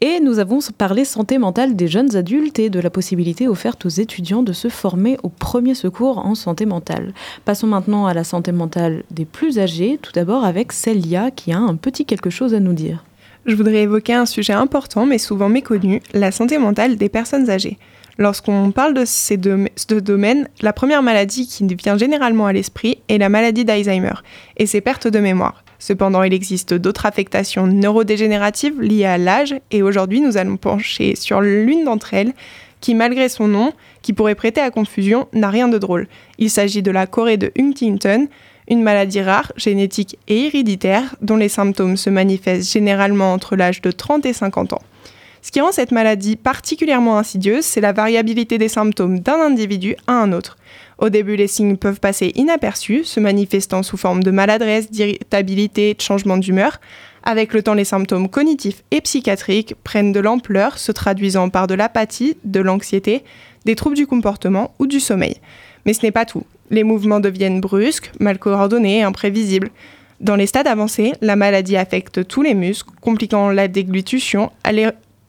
Et nous avons parlé santé mentale des jeunes adultes et de la possibilité offerte aux étudiants de se former au premier secours en santé mentale. Passons maintenant à la santé mentale des plus âgés, tout d'abord avec Célia qui a un petit quelque chose à nous dire. Je voudrais évoquer un sujet important mais souvent méconnu, la santé mentale des personnes âgées. Lorsqu'on parle de ces deux ce domaine, la première maladie qui vient généralement à l'esprit est la maladie d'Alzheimer et ses pertes de mémoire. Cependant, il existe d'autres affectations neurodégénératives liées à l'âge et aujourd'hui nous allons pencher sur l'une d'entre elles qui, malgré son nom, qui pourrait prêter à confusion, n'a rien de drôle. Il s'agit de la Corée de Huntington, une maladie rare, génétique et héréditaire dont les symptômes se manifestent généralement entre l'âge de 30 et 50 ans. Ce qui rend cette maladie particulièrement insidieuse, c'est la variabilité des symptômes d'un individu à un autre. Au début, les signes peuvent passer inaperçus, se manifestant sous forme de maladresse, d'irritabilité, de changement d'humeur. Avec le temps, les symptômes cognitifs et psychiatriques prennent de l'ampleur, se traduisant par de l'apathie, de l'anxiété, des troubles du comportement ou du sommeil. Mais ce n'est pas tout. Les mouvements deviennent brusques, mal coordonnés et imprévisibles. Dans les stades avancés, la maladie affecte tous les muscles, compliquant la déglutition,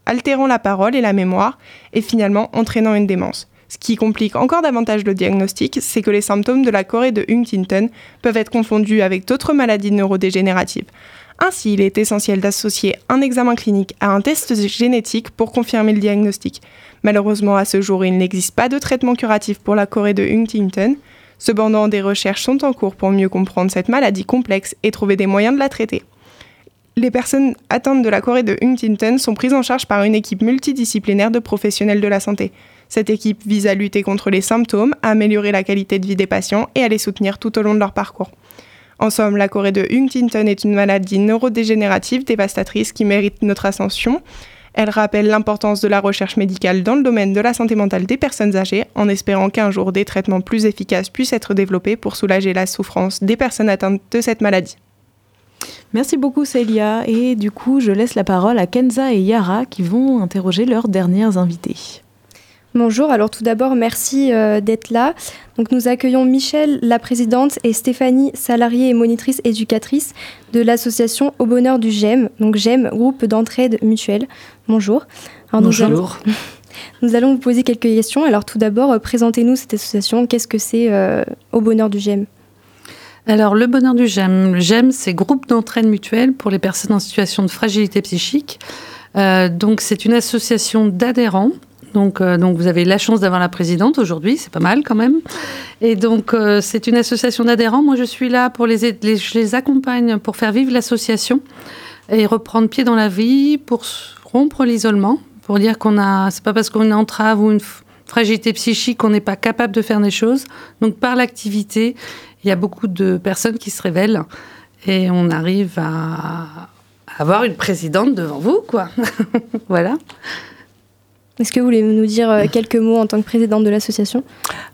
altérant la parole et la mémoire, et finalement entraînant une démence. Ce qui complique encore davantage le diagnostic, c'est que les symptômes de la Corée de Huntington peuvent être confondus avec d'autres maladies neurodégénératives. Ainsi, il est essentiel d'associer un examen clinique à un test génétique pour confirmer le diagnostic. Malheureusement, à ce jour, il n'existe pas de traitement curatif pour la Corée de Huntington. Cependant, des recherches sont en cours pour mieux comprendre cette maladie complexe et trouver des moyens de la traiter. Les personnes atteintes de la Corée de Huntington sont prises en charge par une équipe multidisciplinaire de professionnels de la santé. Cette équipe vise à lutter contre les symptômes, à améliorer la qualité de vie des patients et à les soutenir tout au long de leur parcours. En somme, la Corée de Huntington est une maladie neurodégénérative dévastatrice qui mérite notre ascension. Elle rappelle l'importance de la recherche médicale dans le domaine de la santé mentale des personnes âgées, en espérant qu'un jour des traitements plus efficaces puissent être développés pour soulager la souffrance des personnes atteintes de cette maladie. Merci beaucoup Célia et du coup je laisse la parole à Kenza et Yara qui vont interroger leurs dernières invitées. Bonjour, alors tout d'abord merci euh, d'être là. Donc nous accueillons Michel, la présidente, et Stéphanie, salariée et monitrice éducatrice de l'association Au Bonheur du GEM, donc GEM, groupe d'entraide mutuelle. Bonjour. Alors, Bonjour. Nous allons, nous allons vous poser quelques questions. Alors tout d'abord, euh, présentez-nous cette association. Qu'est-ce que c'est euh, Au Bonheur du GEM Alors, le bonheur du GEM, le GEM, c'est groupe d'entraide mutuelle pour les personnes en situation de fragilité psychique. Donc, c'est une association d'adhérents. Donc, euh, donc, vous avez la chance d'avoir la présidente aujourd'hui, c'est pas mal quand même. Et donc, euh, c'est une association d'adhérents. Moi, je suis là pour les, les- accompagne pour faire vivre l'association et reprendre pied dans la vie, pour rompre l'isolement, pour dire qu'on a, c'est pas parce qu'on est entrave ou une fragilité psychique qu'on n'est pas capable de faire des choses. Donc, par l'activité, il y a beaucoup de personnes qui se révèlent et on arrive à avoir une présidente devant vous, quoi. voilà. Est-ce que vous voulez nous dire euh, quelques mots en tant que présidente de l'association?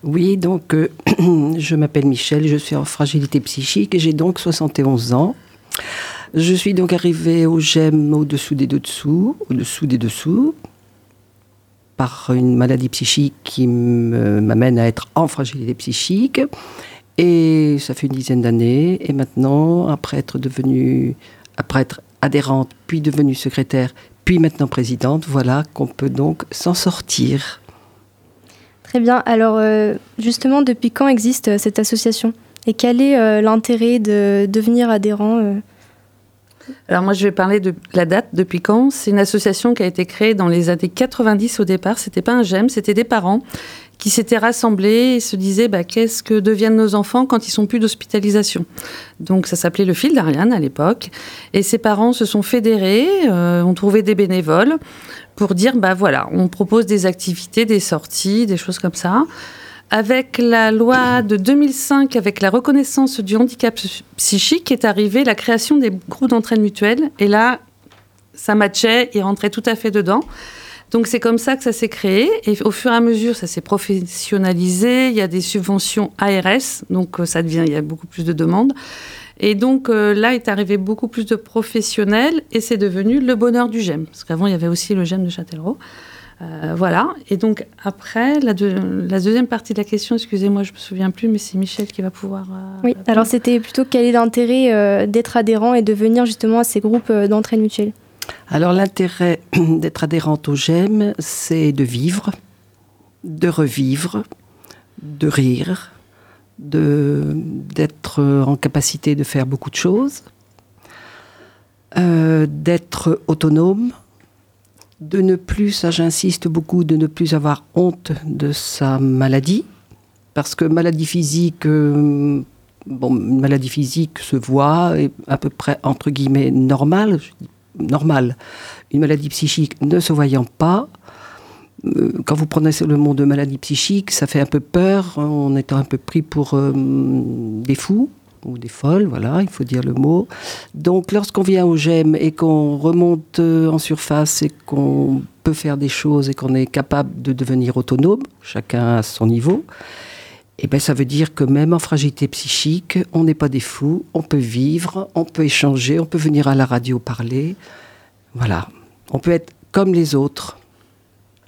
Oui, donc euh, je m'appelle Michel, je suis en fragilité psychique et j'ai donc 71 ans. Je suis donc arrivée au GEM au-dessous des dessous, au-dessous des dessous, par une maladie psychique qui m'amène à être en fragilité psychique. Et ça fait une dizaine d'années. Et maintenant, après être devenue, après être adhérente, puis devenue secrétaire, puis maintenant présidente, voilà qu'on peut donc s'en sortir. Très bien. Alors euh, justement, depuis quand existe euh, cette association? Et quel est euh, l'intérêt de devenir adhérent Alors moi, je vais parler de la date, depuis quand. C'est une association qui a été créée dans les années 90 au départ. C'était pas un GEM, c'était des parents qui s'étaient rassemblés et se disaient bah, qu'est-ce que deviennent nos enfants quand ils sont plus d'hospitalisation? Donc ça s'appelait le fil d'Ariane à l'époque. Et ces parents se sont fédérés, euh, ont trouvé des bénévoles pour dire bah voilà, on propose des activités, des sorties, des choses comme ça. Avec la loi de 2005, avec la reconnaissance du handicap psy- psychique, est arrivée la création des groupes d'entraide mutuelle. Et là, ça matchait, ils rentraient tout à fait dedans. Donc c'est comme ça que ça s'est créé. Et au fur et à mesure, ça s'est professionnalisé. Il y a des subventions ARS, donc euh, ça devient, il y a beaucoup plus de demandes. Et donc euh, là est arrivé beaucoup plus de professionnels et c'est devenu le bonheur du GEM. Parce qu'avant, il y avait aussi le GEM de Châtellerault. Euh, voilà. Et donc après, la, deux- la deuxième partie de la question, excusez-moi, je me souviens plus, mais c'est Michel qui va pouvoir. euh, Oui. Alors c'était plutôt quel est l'intérêt d'être adhérent et de venir justement à ces groupes d'entraide mutuelle? Alors l'intérêt d'être adhérente au GEM, c'est de vivre, de revivre, de rire, d'être en capacité de faire beaucoup de choses, euh, d'être autonome, de ne plus, ça j'insiste beaucoup, de ne plus avoir honte de sa maladie, parce que maladie physique, euh, bon, maladie physique se voit, est à peu près entre guillemets normale, normale. Une maladie psychique ne se voyant pas, euh, quand vous prenez le mot de maladie psychique, ça fait un peu peur, on est un peu pris pour euh, des fous ou des folles, voilà, il faut dire le mot. Donc lorsqu'on vient au GEM et qu'on remonte euh, en surface et qu'on peut faire des choses et qu'on est capable de devenir autonome, chacun à son niveau, eh ben, ça veut dire que même en fragilité psychique, on n'est pas des fous, on peut vivre, on peut échanger, on peut venir à la radio parler. Voilà, on peut être comme les autres.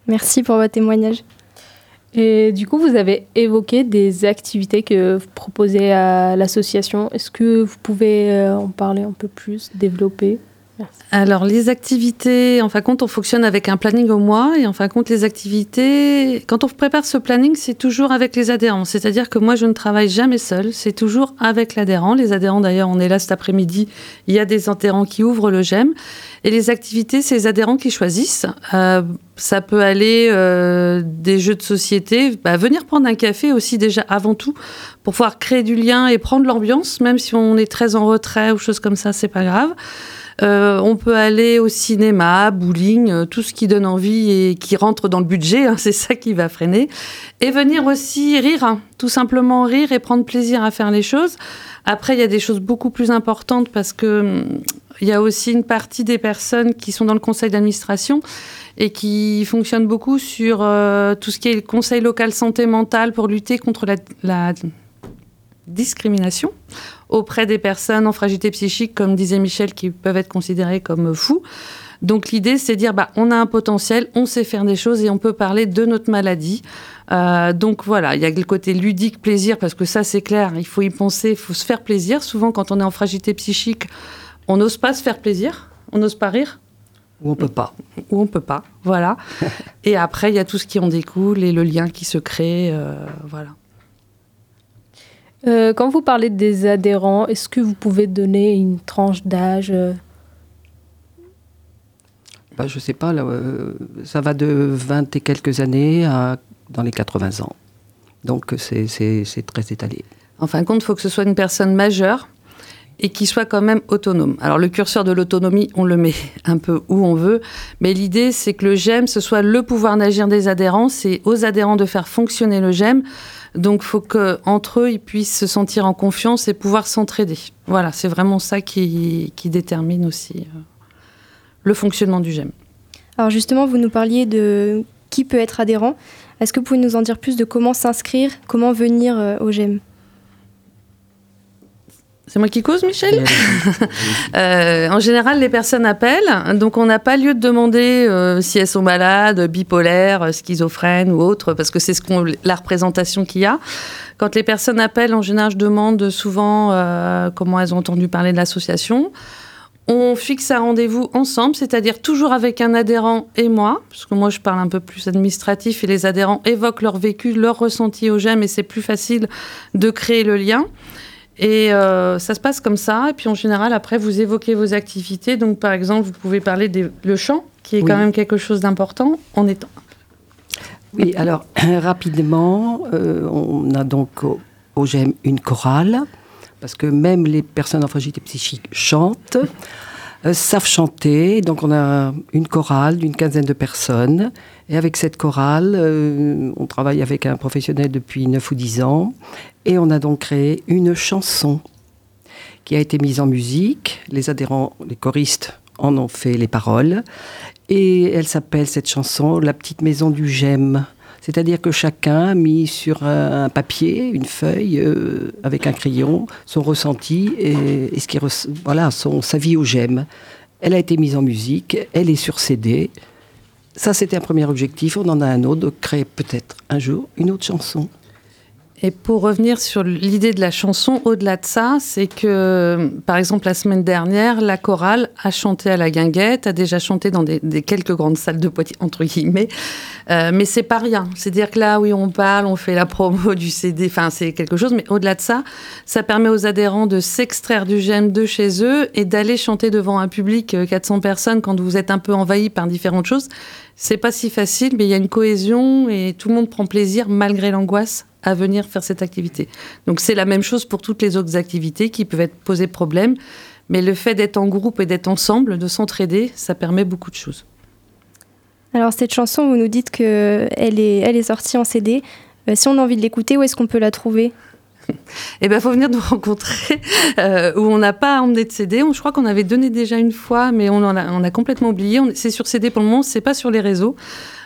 Merci pour votre témoignage. Et du coup, vous avez évoqué des activités que vous proposez à l'association. Est-ce que vous pouvez euh, en parler un peu plus, développer? Alors, les activités, en fin de compte, on fonctionne avec un planning au mois. Et en fin de compte, les activités, quand on prépare ce planning, c'est toujours avec les adhérents. C'est-à-dire que moi, je ne travaille jamais seule. C'est toujours avec l'adhérent. Les adhérents, d'ailleurs, on est là cet après-midi. Il y a des adhérents qui ouvrent le GEM. Et les activités, c'est les adhérents qui choisissent. Euh, ça peut aller euh, des jeux de société, bah, venir prendre un café aussi déjà avant tout pour pouvoir créer du lien et prendre l'ambiance, même si on est très en retrait ou choses comme ça, c'est pas grave. Euh, on peut aller au cinéma, bowling, euh, tout ce qui donne envie et qui rentre dans le budget, hein, c'est ça qui va freiner. Et venir aussi rire, hein, tout simplement rire et prendre plaisir à faire les choses. Après, il y a des choses beaucoup plus importantes parce que hum, il y a aussi une partie des personnes qui sont dans le conseil d'administration et qui fonctionnent beaucoup sur euh, tout ce qui est le conseil local santé mentale pour lutter contre la, la discrimination auprès des personnes en fragilité psychique, comme disait Michel, qui peuvent être considérées comme fous. Donc l'idée, c'est de dire, bah, on a un potentiel, on sait faire des choses et on peut parler de notre maladie. Euh, donc voilà, il y a le côté ludique, plaisir, parce que ça, c'est clair, il faut y penser, il faut se faire plaisir. Souvent, quand on est en fragilité psychique, on n'ose pas se faire plaisir, on n'ose pas rire. Ou on peut pas. Ou on peut pas, voilà. et après, il y a tout ce qui en découle et le lien qui se crée, euh, voilà. Euh, quand vous parlez des adhérents, est-ce que vous pouvez donner une tranche d'âge bah, Je sais pas, là, euh, ça va de 20 et quelques années à dans les 80 ans. Donc c'est c'est très étalé. En fin de compte, il faut que ce soit une personne majeure et qui soit quand même autonome. Alors le curseur de l'autonomie, on le met un peu où on veut, mais l'idée c'est que le GEM, ce soit le pouvoir d'agir des adhérents, c'est aux adhérents de faire fonctionner le GEM. Donc, faut qu'entre eux, ils puissent se sentir en confiance et pouvoir s'entraider. Voilà, c'est vraiment ça qui, qui détermine aussi euh, le fonctionnement du GEM. Alors justement, vous nous parliez de qui peut être adhérent. Est-ce que vous pouvez nous en dire plus de comment s'inscrire, comment venir euh, au GEM c'est moi qui cause, Michel euh, En général, les personnes appellent, donc on n'a pas lieu de demander euh, si elles sont malades, bipolaires, schizophrènes ou autres, parce que c'est ce qu'on, la représentation qu'il y a. Quand les personnes appellent, en général, je demande souvent euh, comment elles ont entendu parler de l'association. On fixe un rendez-vous ensemble, c'est-à-dire toujours avec un adhérent et moi, parce que moi je parle un peu plus administratif et les adhérents évoquent leur vécu, leur ressenti au GEM et c'est plus facile de créer le lien. Et euh, ça se passe comme ça. Et puis en général, après, vous évoquez vos activités. Donc par exemple, vous pouvez parler du le chant, qui est Oui. quand même quelque chose d'important en étant. Oui, alors rapidement, euh, on a donc au, au GEM une chorale, parce que même les personnes en fragilité psychique chantent, euh, savent chanter. Donc on a une chorale d'une quinzaine de personnes. Et avec cette chorale, euh, on travaille avec un professionnel depuis 9 ou 10 ans. Et on a donc créé une chanson qui a été mise en musique. Les adhérents, les choristes en ont fait les paroles. Et elle s'appelle cette chanson La petite maison du GEM. C'est-à-dire que chacun a mis sur un papier, une feuille, euh, avec un crayon, son ressenti et, ce qui voilà, son, sa vie au GEM. Elle a été mise en musique, elle est sur CD. Ça, c'était un premier objectif. On en a un autre, de créer peut-être un jour une autre chanson. Et pour revenir sur l'idée de la chanson, au-delà de ça, c'est que, par exemple, la semaine dernière, la chorale a chanté à la guinguette, a déjà chanté dans des, quelques grandes salles de Poitiers, entre guillemets. Euh, mais c'est pas rien. C'est-à-dire que là, oui, on parle, on fait la promo du CD, enfin, c'est quelque chose. Mais au-delà de ça, ça permet aux adhérents de s'extraire du GEM de chez eux et d'aller chanter devant un public, euh, 400 personnes, quand vous êtes un peu envahi par différentes choses. C'est pas si facile, mais il y a une cohésion et tout le monde prend plaisir, malgré l'angoisse, à venir faire cette activité. Donc c'est la même chose pour toutes les autres activités qui peuvent être poser problème, mais le fait d'être en groupe et d'être ensemble, de s'entraider, ça permet beaucoup de choses. Alors cette chanson, vous nous dites qu'elle est, elle est sortie en CD. Euh, si on a envie de l'écouter, où est-ce qu'on peut la trouver? Eh bien, il faut venir nous rencontrer euh, où on n'a pas emmené de CD. On- Je crois qu'on avait donné déjà une fois, mais on, en a, complètement oublié. C'est sur CD pour le moment, c'est pas sur les réseaux.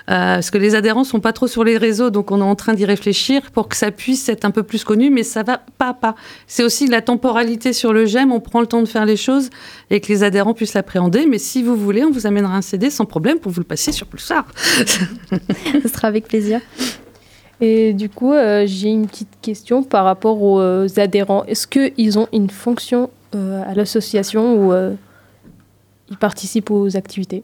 Euh, parce que les adhérents sont pas trop sur les réseaux, donc on est en train d'y réfléchir pour que ça puisse être un peu plus connu, mais ça va pas pas. C'est aussi la temporalité sur le GEM, on prend le temps de faire les choses et que les adhérents puissent l'appréhender, mais si vous voulez, on vous amènera un CD sans problème pour vous le passer sur Pulsar. Ce sera avec plaisir. Et du coup, euh, j'ai une petite question par rapport aux euh, adhérents. Est-ce qu'ils ont une fonction euh, à l'association ou ils participent aux activités?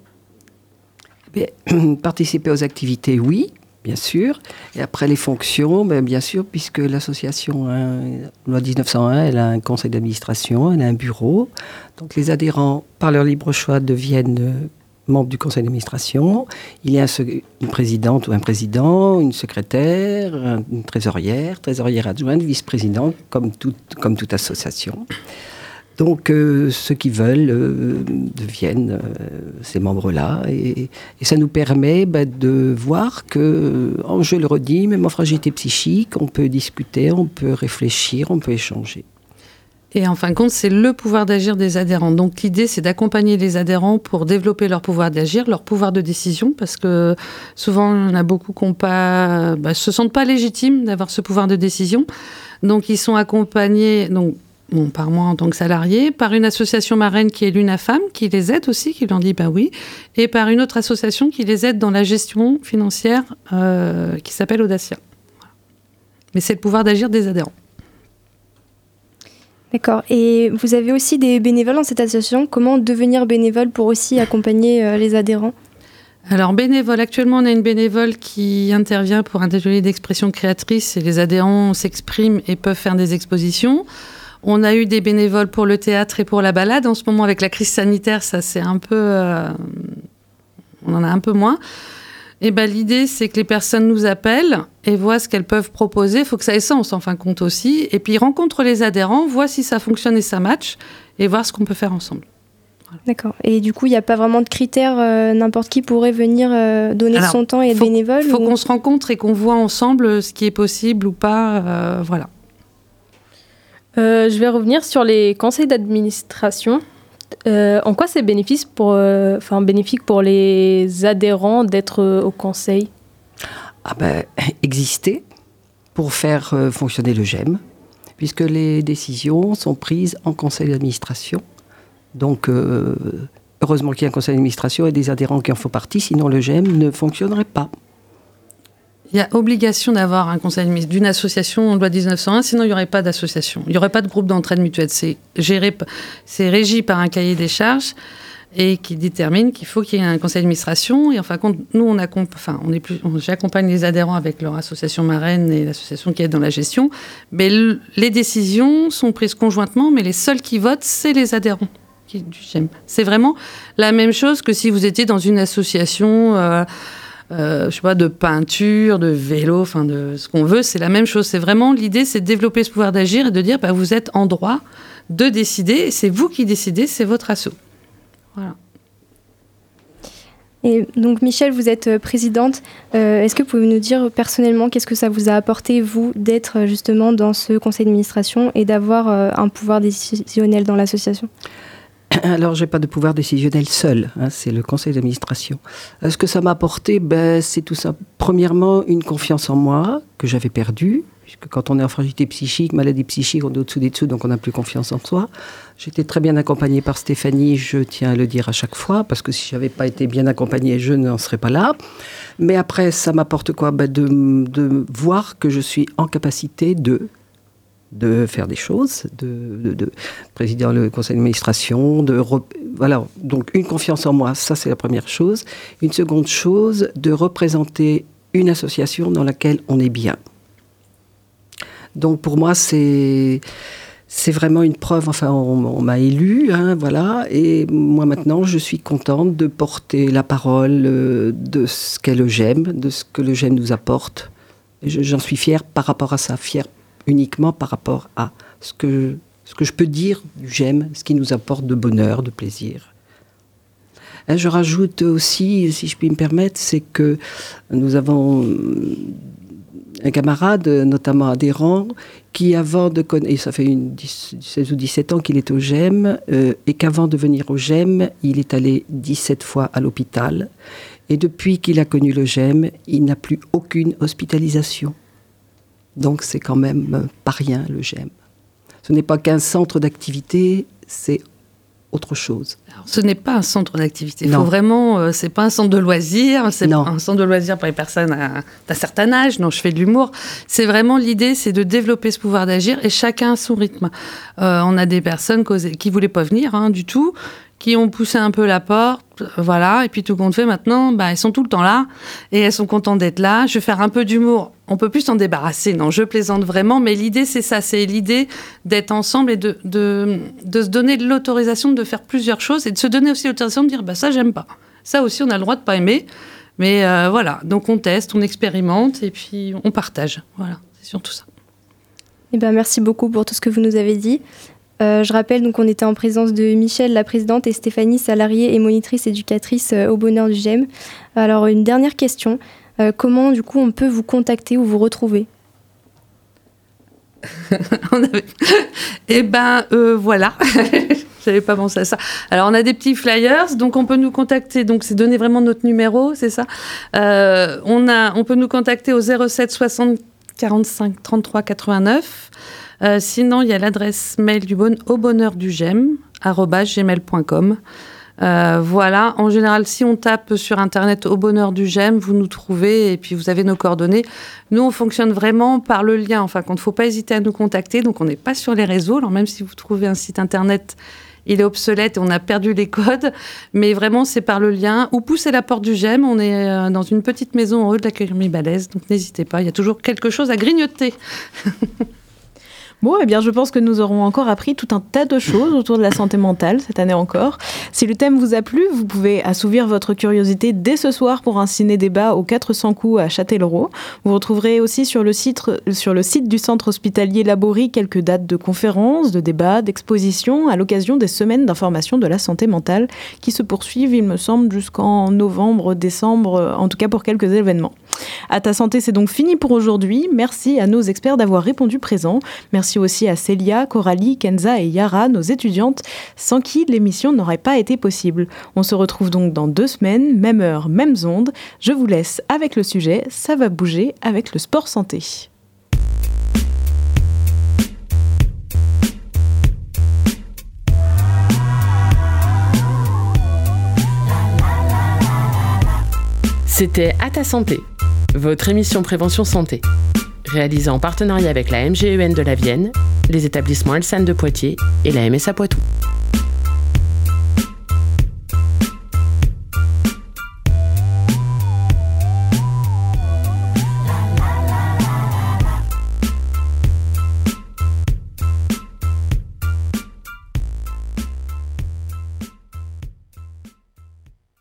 Bien, participer aux activités, oui, bien sûr. Et après les fonctions, ben, bien sûr, puisque l'association, loi 1901, elle a un conseil d'administration, elle a un bureau. Donc les adhérents, par leur libre choix, deviennent membres du conseil d'administration. Il y a une présidente ou un président, une secrétaire, un- une trésorière, trésorière adjointe, vice-président, comme toute, association. Donc euh, ceux qui veulent euh, deviennent euh, ces membres-là et, et ça nous permet bah, de voir que, oh, je le redis, même en fragilité psychique, on peut discuter, on peut réfléchir, on peut échanger. Et en fin de compte, c'est le pouvoir d'agir des adhérents. Donc l'idée, c'est d'accompagner les adhérents pour développer leur pouvoir d'agir, leur pouvoir de décision, parce que souvent, il y en a beaucoup qui ne bah, se sentent pas légitimes d'avoir ce pouvoir de décision. Donc ils sont accompagnés, donc, par moi en tant que salarié, par une association marraine qui est l'UNAFAM, qui les aide aussi, qui leur dit bah oui, et par une autre association qui les aide dans la gestion financière, euh, qui s'appelle Audacia. Mais c'est le pouvoir d'agir des adhérents. D'accord. Et vous avez aussi des bénévoles dans cette association. Comment devenir bénévole pour aussi accompagner euh, les adhérents? Alors bénévole, actuellement on a une bénévole qui intervient pour un atelier d'expression créatrice et les adhérents s'expriment et peuvent faire des expositions. On a eu des bénévoles pour le théâtre et pour la balade. En ce moment avec la crise sanitaire, ça c'est un peu... Euh, on en a un peu moins. Et ben, l'idée, c'est que les personnes nous appellent et voient ce qu'elles peuvent proposer. Il faut que ça ait sens, en fin de compte aussi. Et puis, ils rencontrent les adhérents, voient si ça fonctionne et ça match, et voir ce qu'on peut faire ensemble. D'accord. Et du coup, il n'y a pas vraiment de critères, euh, n'importe qui pourrait venir euh, donner son temps et être bénévole Il faut qu'on se rencontre et qu'on voit ensemble ce qui est possible ou pas. Euh, voilà. je vais revenir sur les conseils d'administration. En quoi c'est bénéfique pour, enfin, bénéfique pour les adhérents d'être au conseil? Ah ben, Exister pour faire fonctionner le GEM, puisque les décisions sont prises en conseil d'administration donc, euh, heureusement qu'il y a un conseil d'administration et des adhérents qui en font partie, sinon le GEM ne fonctionnerait pas. Il y a obligation d'avoir un conseil d'une association en loi 1901, sinon il n'y aurait pas d'association. Il n'y aurait pas de groupe d'entraide mutuelle. C'est géré, c'est régi par un cahier des charges et qui détermine qu'il faut qu'il y ait un conseil d'administration. Et enfin, nous, on, enfin, j'accompagne les adhérents avec leur association marraine et l'association qui est dans la gestion. Mais les décisions sont prises conjointement, mais les seuls qui votent, c'est les adhérents. C'est vraiment la même chose que si vous étiez dans une association, euh, euh, de peinture, de vélo, enfin de ce qu'on veut. C'est la même chose. C'est vraiment l'idée, c'est de développer ce pouvoir d'agir et de dire, bah, vous êtes en droit de décider. C'est vous qui décidez, c'est votre assaut. Voilà. Et donc Michel, vous êtes euh, présidente. Est-ce que vous pouvez nous dire personnellement qu'est-ce que ça vous a apporté, vous, d'être justement dans ce conseil d'administration et d'avoir un pouvoir décisionnel dans l'association? alors, j'ai pas de pouvoir décisionnel seul, hein, c'est le conseil d'administration. Ce que ça m'a apporté, ben, c'est tout ça. Premièrement, une confiance en moi que j'avais perdue, puisque quand on est en fragilité psychique, maladie psychique, on est au-dessous des dessous, donc on n'a plus confiance en soi. J'étais très bien accompagnée par Stéphanie, je tiens à le dire à chaque fois, parce que si j'avais pas été bien accompagnée, je n'en serais pas là. Mais après, ça m'apporte quoi? Ben de voir que je suis en capacité de de faire des choses, de, de, présider le conseil d'administration, de voilà donc une confiance en moi, ça c'est la première chose. Une seconde chose, de représenter une association dans laquelle on est bien. Donc pour moi c'est c'est vraiment une preuve. Enfin, on, m'a élu, hein, voilà, et moi maintenant je suis contente de porter la parole euh, de ce qu'est le GEM, de ce que le GEM nous apporte. J'en suis fière par rapport à ça, fière uniquement par rapport à ce que, ce que je peux dire du j'aime, ce qui nous apporte de bonheur, de plaisir. Je rajoute aussi, si je puis me permettre, c'est que nous avons un camarade, notamment adhérent, qui avant de ça fait une 16 ou 17 ans qu'il est au GEM, euh, et qu'avant de venir au GEM, il est allé 17 fois à l'hôpital. Et depuis qu'il a connu le GEM, il n'a plus aucune hospitalisation. Donc c'est quand même euh, pas rien le GEM. Ce n'est pas qu'un centre d'activité, c'est autre chose. ce n'est pas un centre d'activité. Faut vraiment, euh, c'est pas un centre de loisirs, c'est pas un centre de loisirs pour les personnes d'un certain âge. Non, je fais du l'humour. C'est vraiment l'idée, c'est de développer ce pouvoir d'agir et chacun à son rythme. Euh, on a des personnes qui voulaient pas venir hein, du tout, qui ont poussé un peu la porte, voilà, et puis tout compte fait maintenant, bah, elles sont tout le temps là, et elles sont contentes d'être là. Je vais faire un peu d'humour, on peut plus s'en débarrasser, non, je plaisante vraiment, mais l'idée c'est ça, c'est l'idée d'être ensemble et de, de, de se donner l'autorisation de faire plusieurs choses, et de se donner aussi l'autorisation de dire, bah ça j'aime pas. Ça aussi on a le droit de pas aimer, mais euh, voilà, donc on teste, on expérimente, et puis on partage, voilà, c'est surtout ça. Eh ben, merci beaucoup pour tout ce que vous nous avez dit. Je rappelle donc qu'on était en présence de Michel, la présidente, et Stéphanie, salariée et monitrice éducatrice au bonheur du GEM. Alors une dernière question. comment du coup on peut vous contacter ou vous retrouver? Eh ben voilà. J'avais pas pensé à ça. Alors, on a des petits flyers, donc on peut nous contacter. Donc, c'est donner vraiment notre numéro, c'est ça? Euh, on, a, on peut nous contacter au 07 60 45 33 89. Sinon, il y a l'adresse mail du bon, au bonheur du gem, gmail.com. Euh, voilà, en général, si on tape sur Internet au bonheur du gem, vous nous trouvez et puis vous avez nos coordonnées. Nous, on fonctionne vraiment par le lien. Enfin, il ne faut pas hésiter à nous contacter. Donc, on n'est pas sur les réseaux. Alors, même si vous trouvez un site Internet il est obsolète et on a perdu les codes. Mais vraiment, c'est par le lien. Ou pousser la porte du GEM. On est euh, dans une petite maison en haut de la Balèze. Donc n'hésitez pas, il y a toujours quelque chose à grignoter. Bon, eh bien, je pense que nous aurons encore appris tout un tas de choses autour de la santé mentale cette année encore. Si le thème vous a plu, vous pouvez assouvir votre curiosité dès ce soir pour un ciné-débat aux 400 coups à Châtellerault. Vous retrouverez aussi sur le, site, sur le site du centre hospitalier Laborie quelques dates de conférences, de débats, d'expositions à l'occasion des semaines d'information de la santé mentale qui se poursuivent, il me semble, jusqu'en novembre, décembre, en tout cas pour quelques événements. À ta santé, c'est donc fini pour aujourd'hui. Merci à nos experts d'avoir répondu présent. Merci aussi à Célia, Coralie, Kenza et Yara, nos étudiantes, sans qui l'émission n'aurait pas été possible. On se retrouve donc dans deux semaines, même heure, même onde. Je vous laisse avec le sujet. Ça va bouger avec le sport santé. C'était À ta santé votre émission Prévention Santé, réalisée en partenariat avec la MGEN de la Vienne, les établissements Elsan de Poitiers et la MSA Poitou.